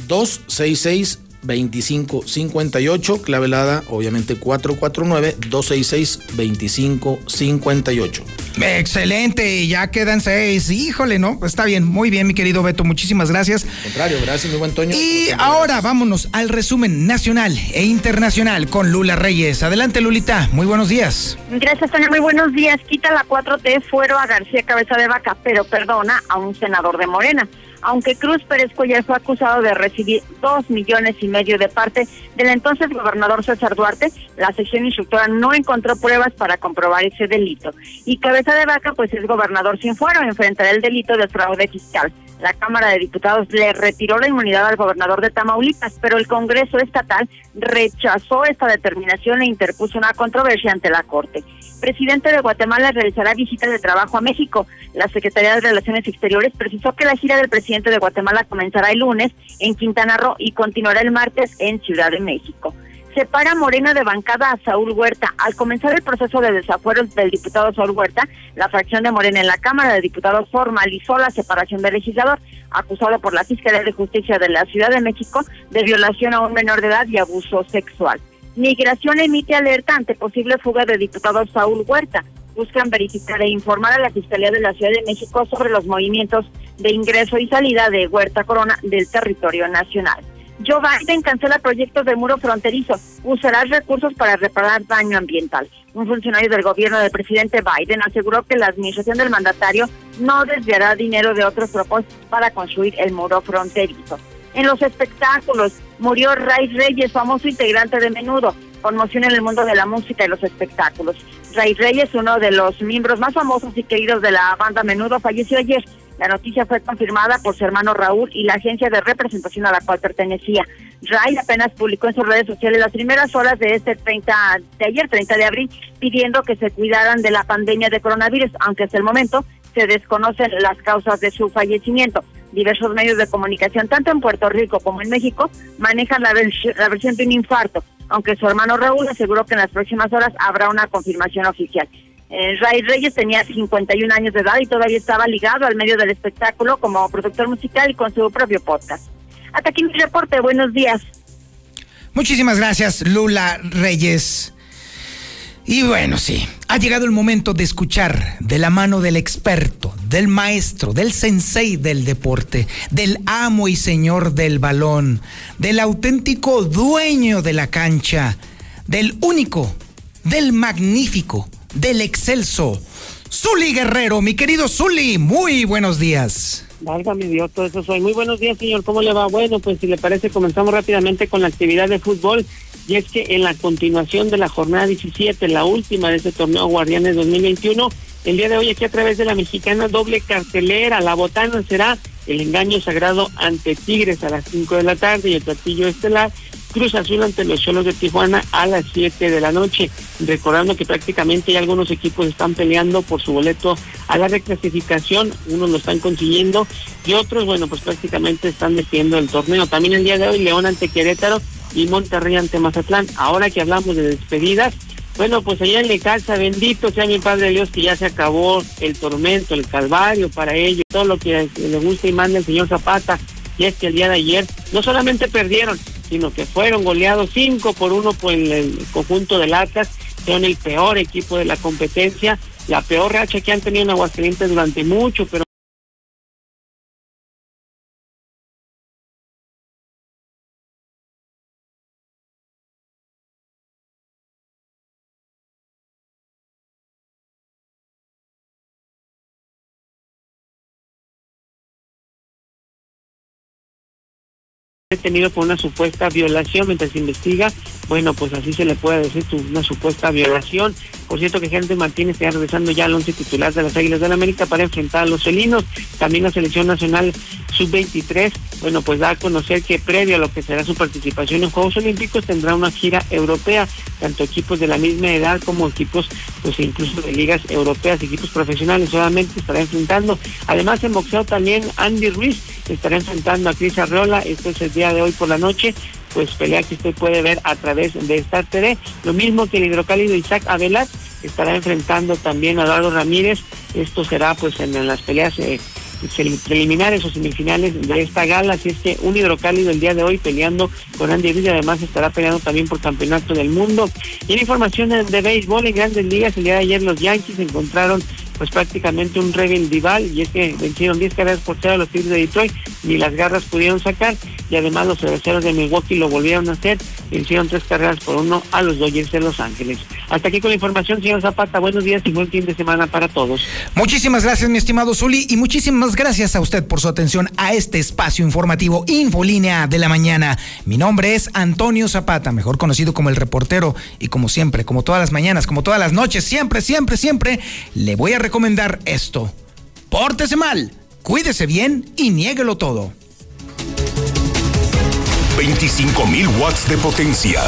266 2558, clavelada obviamente 449 266 2558. Excelente, ya quedan seis. Híjole, ¿no? Está bien, muy bien, mi querido Beto, muchísimas gracias. Contrario, gracias, mi buen Toño. Y ahora vámonos al resumen nacional e internacional con Lula Reyes. Adelante, Lulita, muy buenos días. Gracias, Toño, muy buenos días. Quita la 4T fuero a García Cabeza de Vaca, pero perdona a un senador de Morena aunque Cruz Pérez Cuellar fue acusado de recibir dos millones y medio de parte del entonces gobernador César Duarte, la sección instructora no encontró pruebas para comprobar ese delito. Y Cabeza de Vaca, pues es gobernador sin fuero, enfrentará el delito de fraude fiscal. La Cámara de Diputados le retiró la inmunidad al gobernador de Tamaulipas, pero el Congreso estatal rechazó esta determinación e interpuso una controversia ante la Corte presidente de Guatemala realizará visita de trabajo a México. La Secretaría de Relaciones Exteriores precisó que la gira del presidente de Guatemala comenzará el lunes en Quintana Roo y continuará el martes en Ciudad de México. Separa Morena de bancada a Saúl Huerta. Al comenzar el proceso de desafuero del diputado Saúl Huerta, la fracción de Morena en la Cámara de Diputados formalizó la separación del legislador, acusado por la Fiscalía de Justicia de la Ciudad de México de violación a un menor de edad y abuso sexual. Migración emite alerta ante posible fuga de diputado Saúl Huerta. Buscan verificar e informar a la Fiscalía de la Ciudad de México sobre los movimientos de ingreso y salida de Huerta Corona del territorio nacional. Joe Biden cancela proyectos de muro fronterizo. Usará recursos para reparar daño ambiental. Un funcionario del gobierno del presidente Biden aseguró que la administración del mandatario no desviará dinero de otros propósitos para construir el muro fronterizo. En los espectáculos, murió Ray Reyes, famoso integrante de Menudo, conmoción en el mundo de la música y los espectáculos. Ray Reyes, uno de los miembros más famosos y queridos de la banda Menudo, falleció ayer. La noticia fue confirmada por su hermano Raúl y la agencia de representación a la cual pertenecía. Ray apenas publicó en sus redes sociales las primeras horas de este 30 de ayer, 30 de abril, pidiendo que se cuidaran de la pandemia de coronavirus, aunque hasta el momento se desconocen las causas de su fallecimiento. Diversos medios de comunicación, tanto en Puerto Rico como en México, manejan la, la versión de un infarto, aunque su hermano Raúl aseguró que en las próximas horas habrá una confirmación oficial. Eh, Ray Reyes tenía 51 años de edad y todavía estaba ligado al medio del espectáculo como productor musical y con su propio podcast. Hasta aquí mi reporte, buenos días. Muchísimas gracias, Lula Reyes. Y bueno, sí, ha llegado el momento de escuchar de la mano del experto, del maestro, del sensei del deporte, del amo y señor del balón, del auténtico dueño de la cancha, del único, del magnífico, del excelso, Zuli Guerrero. Mi querido Zuli, muy buenos días. Válgame Dios, todo eso soy. Muy buenos días, señor. ¿Cómo le va? Bueno, pues si le parece, comenzamos rápidamente con la actividad de fútbol. Y es que en la continuación de la jornada 17, la última de este torneo Guardianes 2021, el día de hoy aquí a través de la mexicana doble cartelera, la botana será el engaño sagrado ante Tigres a las 5 de la tarde y el platillo estelar Cruz Azul ante los Cholos de Tijuana a las 7 de la noche. Recordando que prácticamente ya algunos equipos están peleando por su boleto a la reclasificación, unos lo están consiguiendo y otros, bueno, pues prácticamente están metiendo el torneo. También el día de hoy León ante Querétaro y Monterrey ante Mazatlán. Ahora que hablamos de despedidas, bueno, pues allá en Lecalza, bendito sea mi Padre Dios que ya se acabó el tormento, el calvario para ellos, todo lo que le gusta y manda el señor Zapata. Y es que el día de ayer no solamente perdieron, sino que fueron goleados cinco por uno por el, conjunto del Atlas, son el peor equipo de la competencia, la peor racha que han tenido en Aguascalientes durante mucho, pero detenido por una supuesta violación mientras se investiga. Bueno, pues así se le puede decir una supuesta violación. Por cierto que Gente Martínez está regresando ya al once titular de las Águilas del la América para enfrentar a los felinos. También la selección nacional sub-23, bueno, pues da a conocer que previo a lo que será su participación en Juegos Olímpicos tendrá una gira europea, tanto equipos de la misma edad como equipos, pues incluso de ligas europeas, equipos profesionales, solamente estará enfrentando. Además en boxeo también Andy Ruiz estará enfrentando a Cris Arreola, esto es el día de hoy por la noche, pues pelea que usted puede ver a través de Star TV. Lo mismo que el hidrocálido Isaac Avelat estará enfrentando también a Eduardo Ramírez. Esto será pues en, las peleas eh, preliminares o semifinales de esta gala. Así es que un hidrocálido el día de hoy peleando con Andy Ruiz además estará peleando también por campeonato del mundo. Y en información de béisbol en grandes ligas, el día de ayer los Yankees encontraron pues prácticamente un rival y es que vencieron 10 carreras por cero a los Tigres de Detroit, ni las garras pudieron sacar y además los cerveceros de Milwaukee lo volvieron a hacer, vencieron tres carreras por uno a los Dodgers de Los Ángeles. Hasta aquí con la información, señor Zapata, buenos días y buen fin de semana para todos. Muchísimas gracias, mi estimado Zuli, y muchísimas gracias a usted por su atención a este espacio informativo Infolínea de la Mañana. Mi nombre es Antonio Zapata, mejor conocido como el reportero, y como siempre, como todas las mañanas, como todas las noches, siempre, siempre, siempre, le voy a recomendar esto. Pórtese mal, cuídese bien y niéguelo todo. 25.000 watts de potencia.